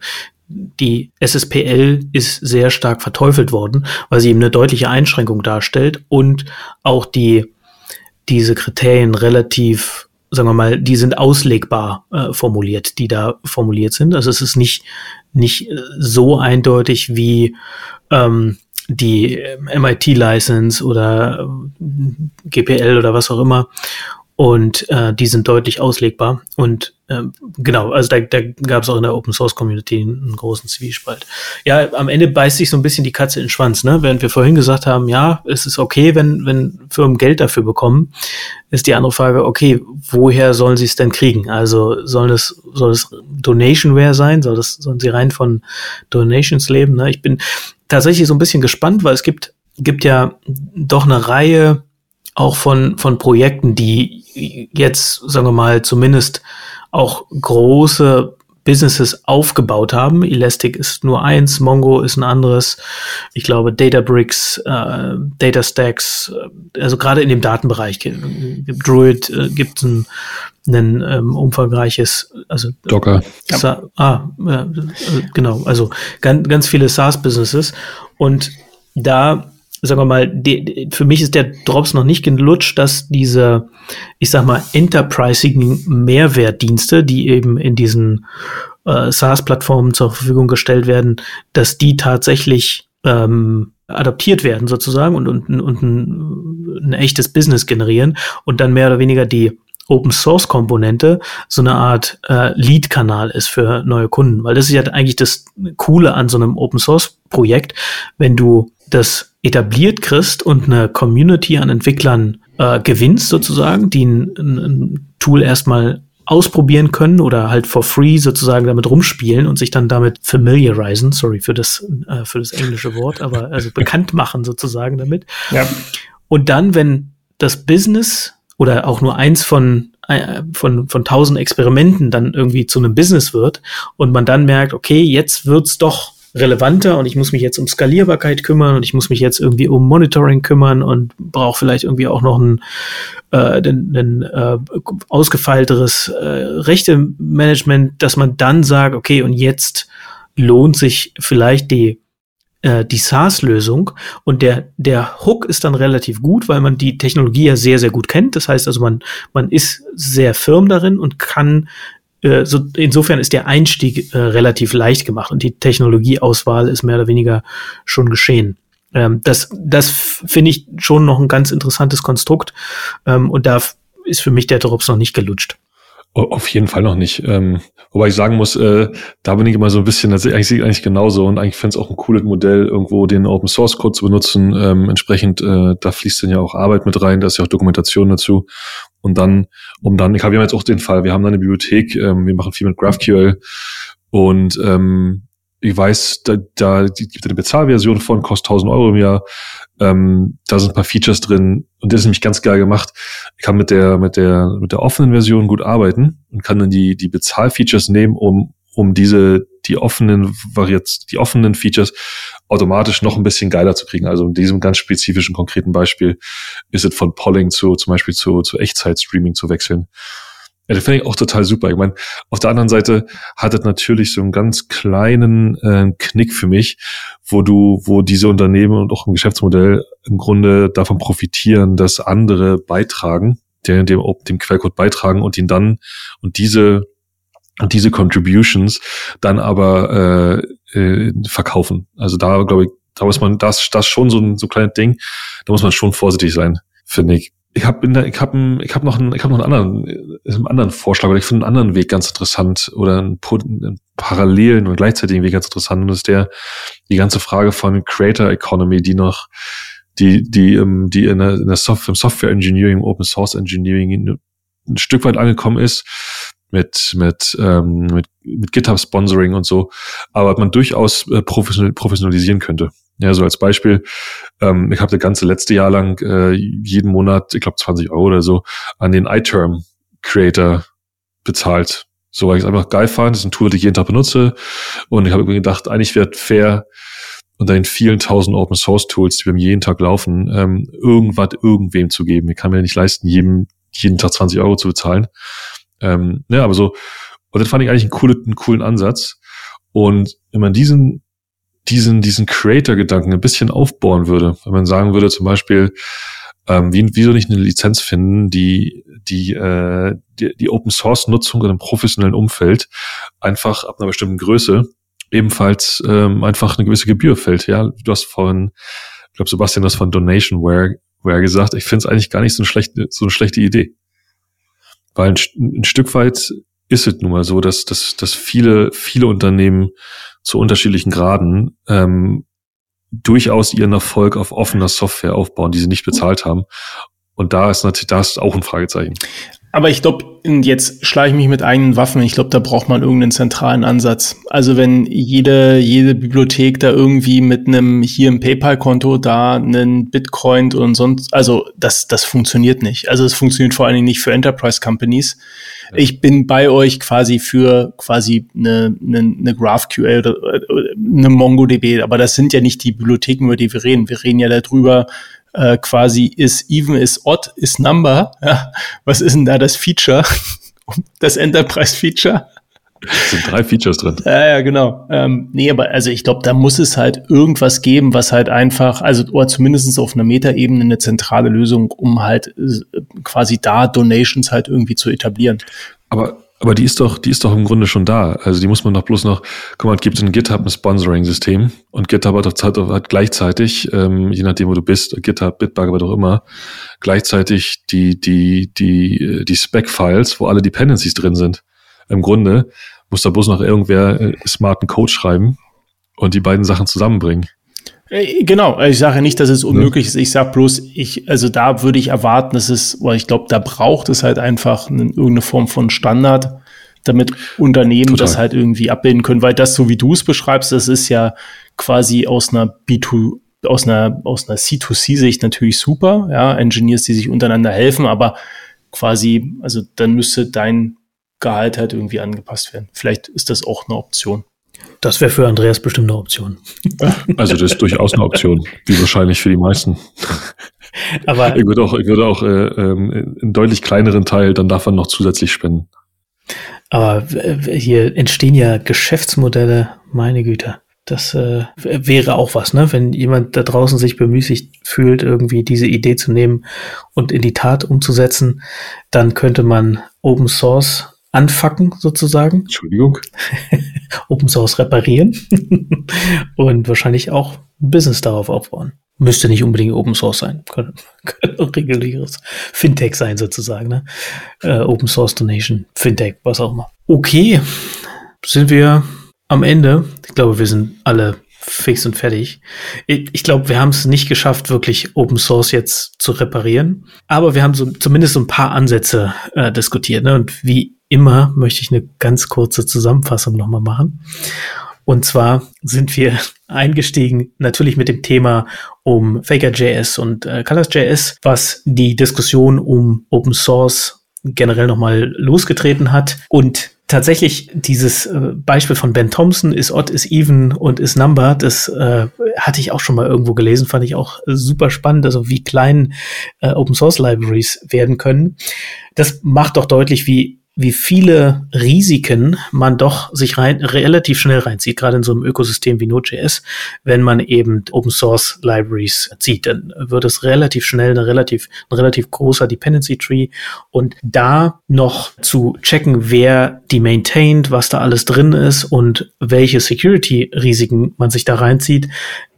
die SSPL ist sehr stark verteufelt worden, weil sie eben eine deutliche Einschränkung darstellt und auch die diese Kriterien relativ sagen wir mal, die sind auslegbar äh, formuliert, die da formuliert sind. Also es ist nicht, nicht äh, so eindeutig wie ähm, die MIT-License oder äh, GPL oder was auch immer. Und äh, die sind deutlich auslegbar. Und äh, genau, also da, da gab es auch in der Open Source Community einen großen Zwiespalt. Ja, am Ende beißt sich so ein bisschen die Katze in den Schwanz, ne? Während wir vorhin gesagt haben, ja, es ist okay, wenn, wenn Firmen Geld dafür bekommen, ist die andere Frage, okay, woher sollen sie es denn kriegen? Also sollen es, soll es Donationware sein? Soll das, sollen sie rein von Donations leben? Ne? Ich bin tatsächlich so ein bisschen gespannt, weil es gibt, gibt ja doch eine Reihe auch von, von Projekten, die jetzt, sagen wir mal, zumindest auch große Businesses aufgebaut haben. Elastic ist nur eins, Mongo ist ein anderes. Ich glaube, Databricks, äh, DataStacks, äh, also gerade in dem Datenbereich, Druid äh, gibt ein, ein ähm, umfangreiches, also Docker. Ja. Ah, äh, genau, also ganz, ganz viele SaaS-Businesses und da sagen wir mal, die, für mich ist der Drops noch nicht gelutscht, dass diese, ich sag mal, enterprisigen Mehrwertdienste, die eben in diesen äh, SaaS-Plattformen zur Verfügung gestellt werden, dass die tatsächlich ähm, adaptiert werden sozusagen und, und, und ein, ein echtes Business generieren und dann mehr oder weniger die Open Source Komponente so eine Art äh, Lead-Kanal ist für neue Kunden, weil das ist ja eigentlich das Coole an so einem Open Source Projekt, wenn du das etabliert kriegst und eine Community an Entwicklern äh, gewinnst sozusagen, die ein, ein Tool erstmal ausprobieren können oder halt for free sozusagen damit rumspielen und sich dann damit familiarisen, sorry für das, äh, für das englische Wort, aber also bekannt machen sozusagen damit. Ja. Und dann, wenn das Business oder auch nur eins von äh, von, von tausend Experimenten dann irgendwie zu einem Business wird und man dann merkt, okay, jetzt wird's doch relevanter und ich muss mich jetzt um Skalierbarkeit kümmern und ich muss mich jetzt irgendwie um Monitoring kümmern und brauche vielleicht irgendwie auch noch ein, äh, ein, ein äh, ausgefeilteres äh, Rechte-Management, dass man dann sagt, okay, und jetzt lohnt sich vielleicht die äh, die SaaS-Lösung und der, der Hook ist dann relativ gut, weil man die Technologie ja sehr, sehr gut kennt. Das heißt also, man, man ist sehr firm darin und kann äh, so, insofern ist der Einstieg äh, relativ leicht gemacht und die Technologieauswahl ist mehr oder weniger schon geschehen. Ähm, das das finde ich schon noch ein ganz interessantes Konstrukt ähm, und da ist für mich der Drops noch nicht gelutscht. Auf jeden Fall noch nicht. Ähm, wobei ich sagen muss, äh, da bin ich immer so ein bisschen, das eigentlich, eigentlich genauso und eigentlich finde es auch ein cooles Modell, irgendwo den Open Source Code zu benutzen. Ähm, entsprechend, äh, da fließt dann ja auch Arbeit mit rein, da ist ja auch Dokumentation dazu. Und dann, um dann, ich habe jetzt auch den Fall, wir haben da eine Bibliothek, ähm, wir machen viel mit GraphQL und ähm, ich weiß, da, da gibt eine Bezahlversion von, kostet 1000 Euro im Jahr. Ähm, da sind ein paar Features drin und das ist nämlich ganz geil gemacht. Ich kann mit der, mit der, mit der offenen Version gut arbeiten und kann dann die, die Bezahlfeatures nehmen, um, um diese, die offenen Variationen, die offenen Features automatisch noch ein bisschen geiler zu kriegen. Also in diesem ganz spezifischen, konkreten Beispiel ist es von Polling zu, zum Beispiel zu, zu Echtzeit-Streaming zu wechseln. Ja, das finde ich auch total super. Ich meine, auf der anderen Seite hat es natürlich so einen ganz kleinen äh, Knick für mich, wo du, wo diese Unternehmen und auch ein Geschäftsmodell im Grunde davon profitieren, dass andere beitragen, der dem, dem Quellcode beitragen und ihn dann und diese und diese Contributions dann aber äh, äh, verkaufen. Also da glaube ich, da muss man das das schon so ein so ein kleines Ding, da muss man schon vorsichtig sein, finde ich ich habe ich habe ich habe noch einen ich habe noch einen anderen einen anderen Vorschlag oder ich finde einen anderen Weg ganz interessant oder einen, einen parallelen und gleichzeitigen Weg ganz interessant und das ist der die ganze Frage von Creator Economy, die noch die die ähm, die in der, in der Software, im Software Engineering, Open Source Engineering ein Stück weit angekommen ist mit mit ähm, mit, mit GitHub Sponsoring und so, aber man durchaus äh, professionalisieren könnte. Ja, so als Beispiel, ähm, ich habe das ganze letzte Jahr lang äh, jeden Monat, ich glaube 20 Euro oder so, an den iTerm Creator bezahlt. So, weil ich es einfach geil fand. Das ist ein Tool, das ich jeden Tag benutze. Und ich habe mir gedacht, eigentlich wäre fair, unter den vielen tausend Open Source Tools, die wir jeden Tag laufen, ähm, irgendwas irgendwem zu geben. Ich kann mir nicht leisten, jedem jeden Tag 20 Euro zu bezahlen. Ähm, ja, aber so, und das fand ich eigentlich einen coolen, einen coolen Ansatz. Und wenn man diesen diesen, diesen Creator-Gedanken ein bisschen aufbauen würde. Wenn man sagen würde, zum Beispiel, ähm, wie, wieso nicht eine Lizenz finden, die die, äh, die, die Open Source Nutzung in einem professionellen Umfeld einfach ab einer bestimmten Größe ebenfalls ähm, einfach eine gewisse Gebühr fällt. Ja, du hast vorhin, ich glaube Sebastian, das von Donationware Ware gesagt, ich finde es eigentlich gar nicht so eine schlechte, so eine schlechte Idee. Weil ein, ein Stück weit ist es nun mal so, dass, dass, dass viele, viele Unternehmen zu unterschiedlichen Graden ähm, durchaus ihren Erfolg auf offener Software aufbauen, die sie nicht bezahlt haben. Und da ist natürlich, da ist auch ein Fragezeichen. Aber ich glaube, jetzt schlage ich mich mit eigenen Waffen. Ich glaube, da braucht man irgendeinen zentralen Ansatz. Also wenn jede, jede Bibliothek da irgendwie mit einem hier ein PayPal-Konto, da einen Bitcoin und sonst, also das, das funktioniert nicht. Also es funktioniert vor allen Dingen nicht für Enterprise-Companies. Ja. Ich bin bei euch quasi für quasi eine, eine, eine GraphQL oder eine MongoDB, aber das sind ja nicht die Bibliotheken, über die wir reden. Wir reden ja darüber, äh, quasi ist even, ist odd, ist number. Ja, was ist denn da das Feature? das Enterprise-Feature? Es sind drei Features drin. Ja, ja, genau. Ähm, nee, aber also ich glaube, da muss es halt irgendwas geben, was halt einfach, also oder zumindest auf einer Metaebene eine zentrale Lösung, um halt äh, quasi da Donations halt irgendwie zu etablieren. Aber aber die ist doch, die ist doch im Grunde schon da. Also die muss man doch bloß noch, guck mal, es gibt in GitHub ein Sponsoring-System und GitHub hat, hat, gleichzeitig, ähm, je nachdem wo du bist, GitHub, Bitbug, was auch immer, gleichzeitig die, die, die, die Spec-Files, wo alle Dependencies drin sind. Im Grunde muss da bloß noch irgendwer äh, smarten Code schreiben und die beiden Sachen zusammenbringen. Äh, genau, ich sage nicht, dass es unmöglich ist. Ich sage bloß, ich, also da würde ich erwarten, dass es, weil ich glaube, da braucht es halt einfach eine, irgendeine Form von Standard, damit Unternehmen Total. das halt irgendwie abbilden können, weil das, so wie du es beschreibst, das ist ja quasi aus einer B2, aus einer, aus einer C2C-Sicht natürlich super, ja, Engineers, die sich untereinander helfen, aber quasi, also dann müsste dein Gehalt halt irgendwie angepasst werden. Vielleicht ist das auch eine Option. Das wäre für Andreas bestimmt eine Option. Also das ist durchaus eine Option, wie wahrscheinlich für die meisten. Aber ich würde auch, ich würde auch äh, ähm, einen deutlich kleineren Teil dann davon noch zusätzlich spenden. Aber hier entstehen ja Geschäftsmodelle, meine Güte. Das äh, wäre auch was, ne? Wenn jemand da draußen sich bemüßigt fühlt, irgendwie diese Idee zu nehmen und in die Tat umzusetzen, dann könnte man Open Source anfacken, sozusagen. Entschuldigung. Open Source reparieren und wahrscheinlich auch ein Business darauf aufbauen. Müsste nicht unbedingt Open Source sein. Könnte, könnte auch reguläres Fintech sein, sozusagen. Ne? Äh, Open Source Donation, Fintech, was auch immer. Okay, sind wir am Ende. Ich glaube, wir sind alle fix und fertig. Ich, ich glaube, wir haben es nicht geschafft, wirklich Open Source jetzt zu reparieren. Aber wir haben so, zumindest so ein paar Ansätze äh, diskutiert. Ne? Und wie immer möchte ich eine ganz kurze Zusammenfassung nochmal machen. Und zwar sind wir eingestiegen natürlich mit dem Thema um Faker.js und äh, Colors.js, was die Diskussion um Open Source generell nochmal losgetreten hat. Und tatsächlich dieses äh, Beispiel von Ben Thompson, ist odd, ist even und ist number, das äh, hatte ich auch schon mal irgendwo gelesen, fand ich auch super spannend, also wie klein äh, Open Source Libraries werden können. Das macht doch deutlich, wie wie viele Risiken man doch sich rein, relativ schnell reinzieht, gerade in so einem Ökosystem wie Node.js, wenn man eben Open Source Libraries zieht, dann wird es relativ schnell eine relativ, ein relativ großer Dependency Tree. Und da noch zu checken, wer die maintaint, was da alles drin ist und welche Security Risiken man sich da reinzieht,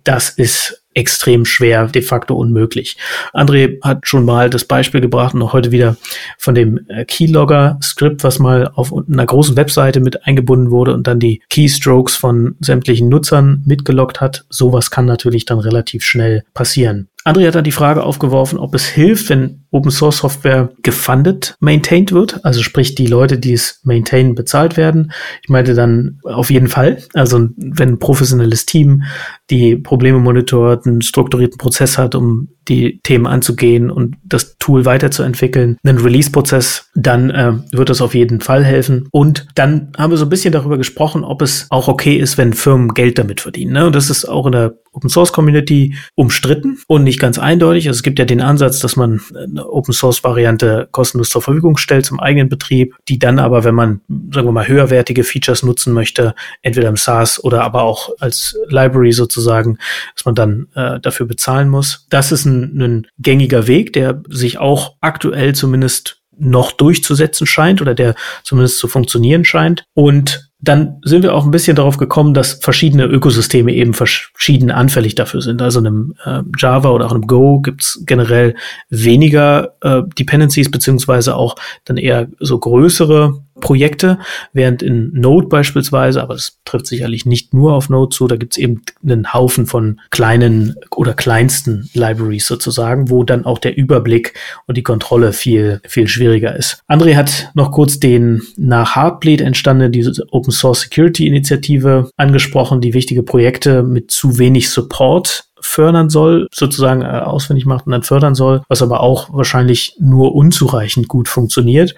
das ist extrem schwer, de facto unmöglich. André hat schon mal das Beispiel gebracht und auch heute wieder von dem äh, Keylogger-Skript, was mal auf einer großen Webseite mit eingebunden wurde und dann die Keystrokes von sämtlichen Nutzern mitgelockt hat. Sowas kann natürlich dann relativ schnell passieren. André hat dann die Frage aufgeworfen, ob es hilft, wenn Open Source Software gefundet maintained wird, also sprich die Leute, die es maintainen, bezahlt werden. Ich meinte dann auf jeden Fall, also wenn ein professionelles Team die Probleme monitort, einen strukturierten Prozess hat, um die Themen anzugehen und das Tool weiterzuentwickeln, einen Release-Prozess, dann äh, wird das auf jeden Fall helfen. Und dann haben wir so ein bisschen darüber gesprochen, ob es auch okay ist, wenn Firmen Geld damit verdienen. Ne? Und das ist auch in der Open Source Community umstritten und nicht ganz eindeutig. Also es gibt ja den Ansatz, dass man eine Open Source Variante kostenlos zur Verfügung stellt zum eigenen Betrieb, die dann aber, wenn man, sagen wir mal, höherwertige Features nutzen möchte, entweder im SaaS oder aber auch als Library sozusagen, dass man dann äh, dafür bezahlen muss. Das ist ein, ein gängiger Weg, der sich auch aktuell zumindest noch durchzusetzen scheint oder der zumindest zu funktionieren scheint. Und dann sind wir auch ein bisschen darauf gekommen, dass verschiedene Ökosysteme eben verschieden anfällig dafür sind. Also in einem äh, Java oder auch in einem Go gibt's generell weniger äh, Dependencies, beziehungsweise auch dann eher so größere Projekte, während in Node beispielsweise, aber es trifft sicherlich nicht nur auf Node zu, da gibt's eben einen Haufen von kleinen oder kleinsten Libraries sozusagen, wo dann auch der Überblick und die Kontrolle viel, viel schwieriger ist. André hat noch kurz den nach Heartbleed entstandene, diese Open Source Security Initiative angesprochen, die wichtige Projekte mit zu wenig Support fördern soll, sozusagen äh, auswendig macht und dann fördern soll, was aber auch wahrscheinlich nur unzureichend gut funktioniert.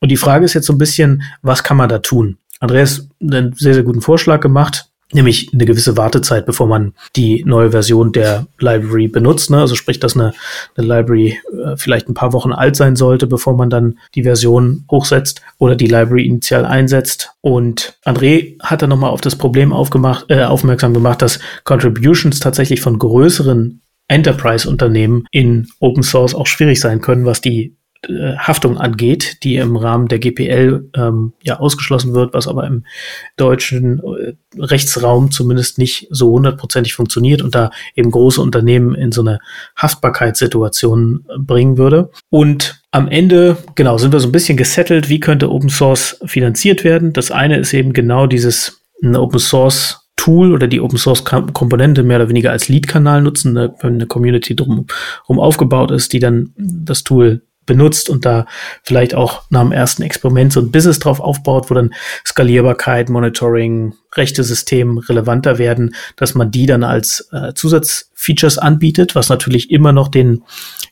Und die Frage ist jetzt so ein bisschen, was kann man da tun? Andreas einen sehr, sehr guten Vorschlag gemacht, nämlich eine gewisse Wartezeit, bevor man die neue Version der Library benutzt. Ne? Also sprich, dass eine, eine Library äh, vielleicht ein paar Wochen alt sein sollte, bevor man dann die Version hochsetzt oder die Library initial einsetzt. Und André hat dann nochmal auf das Problem aufgemacht, äh, aufmerksam gemacht, dass Contributions tatsächlich von größeren Enterprise-Unternehmen in Open Source auch schwierig sein können, was die Haftung angeht, die im Rahmen der GPL ähm, ja ausgeschlossen wird, was aber im deutschen äh, Rechtsraum zumindest nicht so hundertprozentig funktioniert und da eben große Unternehmen in so eine Haftbarkeitssituation bringen würde. Und am Ende, genau, sind wir so ein bisschen gesettelt, wie könnte Open Source finanziert werden. Das eine ist eben genau dieses Open Source Tool oder die Open Source Komponente mehr oder weniger als Lead-Kanal nutzen, wenn eine Community drum, drum aufgebaut ist, die dann das Tool benutzt und da vielleicht auch nach dem ersten Experiment so ein Business drauf aufbaut, wo dann Skalierbarkeit, Monitoring, rechte System relevanter werden, dass man die dann als äh, Zusatzfeatures anbietet, was natürlich immer noch den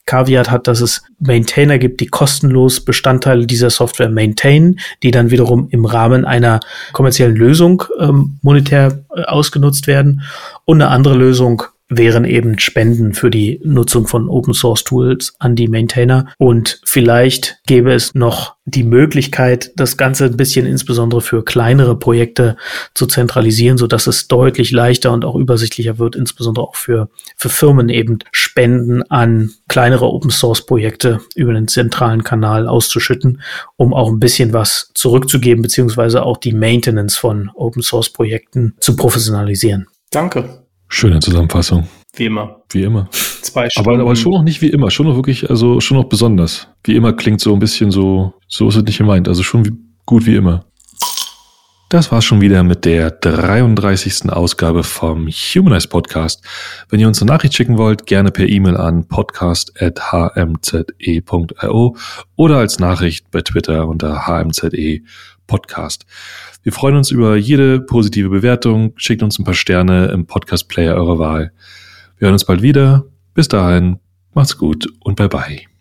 Caveat hat, dass es Maintainer gibt, die kostenlos Bestandteile dieser Software maintainen, die dann wiederum im Rahmen einer kommerziellen Lösung ähm, monetär äh, ausgenutzt werden. Und eine andere Lösung wären eben Spenden für die Nutzung von Open Source Tools an die Maintainer. Und vielleicht gäbe es noch die Möglichkeit, das Ganze ein bisschen insbesondere für kleinere Projekte zu zentralisieren, so dass es deutlich leichter und auch übersichtlicher wird, insbesondere auch für, für Firmen eben Spenden an kleinere Open Source Projekte über den zentralen Kanal auszuschütten, um auch ein bisschen was zurückzugeben, beziehungsweise auch die Maintenance von Open Source Projekten zu professionalisieren. Danke. Schöne Zusammenfassung. Wie immer. Wie immer. Zwei Stunden. Aber, aber schon noch nicht wie immer, schon noch wirklich, also schon noch besonders. Wie immer klingt so ein bisschen so, so ist es nicht gemeint, also schon wie, gut wie immer. Das war's schon wieder mit der 33. Ausgabe vom Humanize Podcast. Wenn ihr uns eine Nachricht schicken wollt, gerne per E-Mail an podcast.hmze.io oder als Nachricht bei Twitter unter hmze Podcast. Wir freuen uns über jede positive Bewertung. Schickt uns ein paar Sterne im Podcast-Player eurer Wahl. Wir hören uns bald wieder. Bis dahin, macht's gut und bye bye.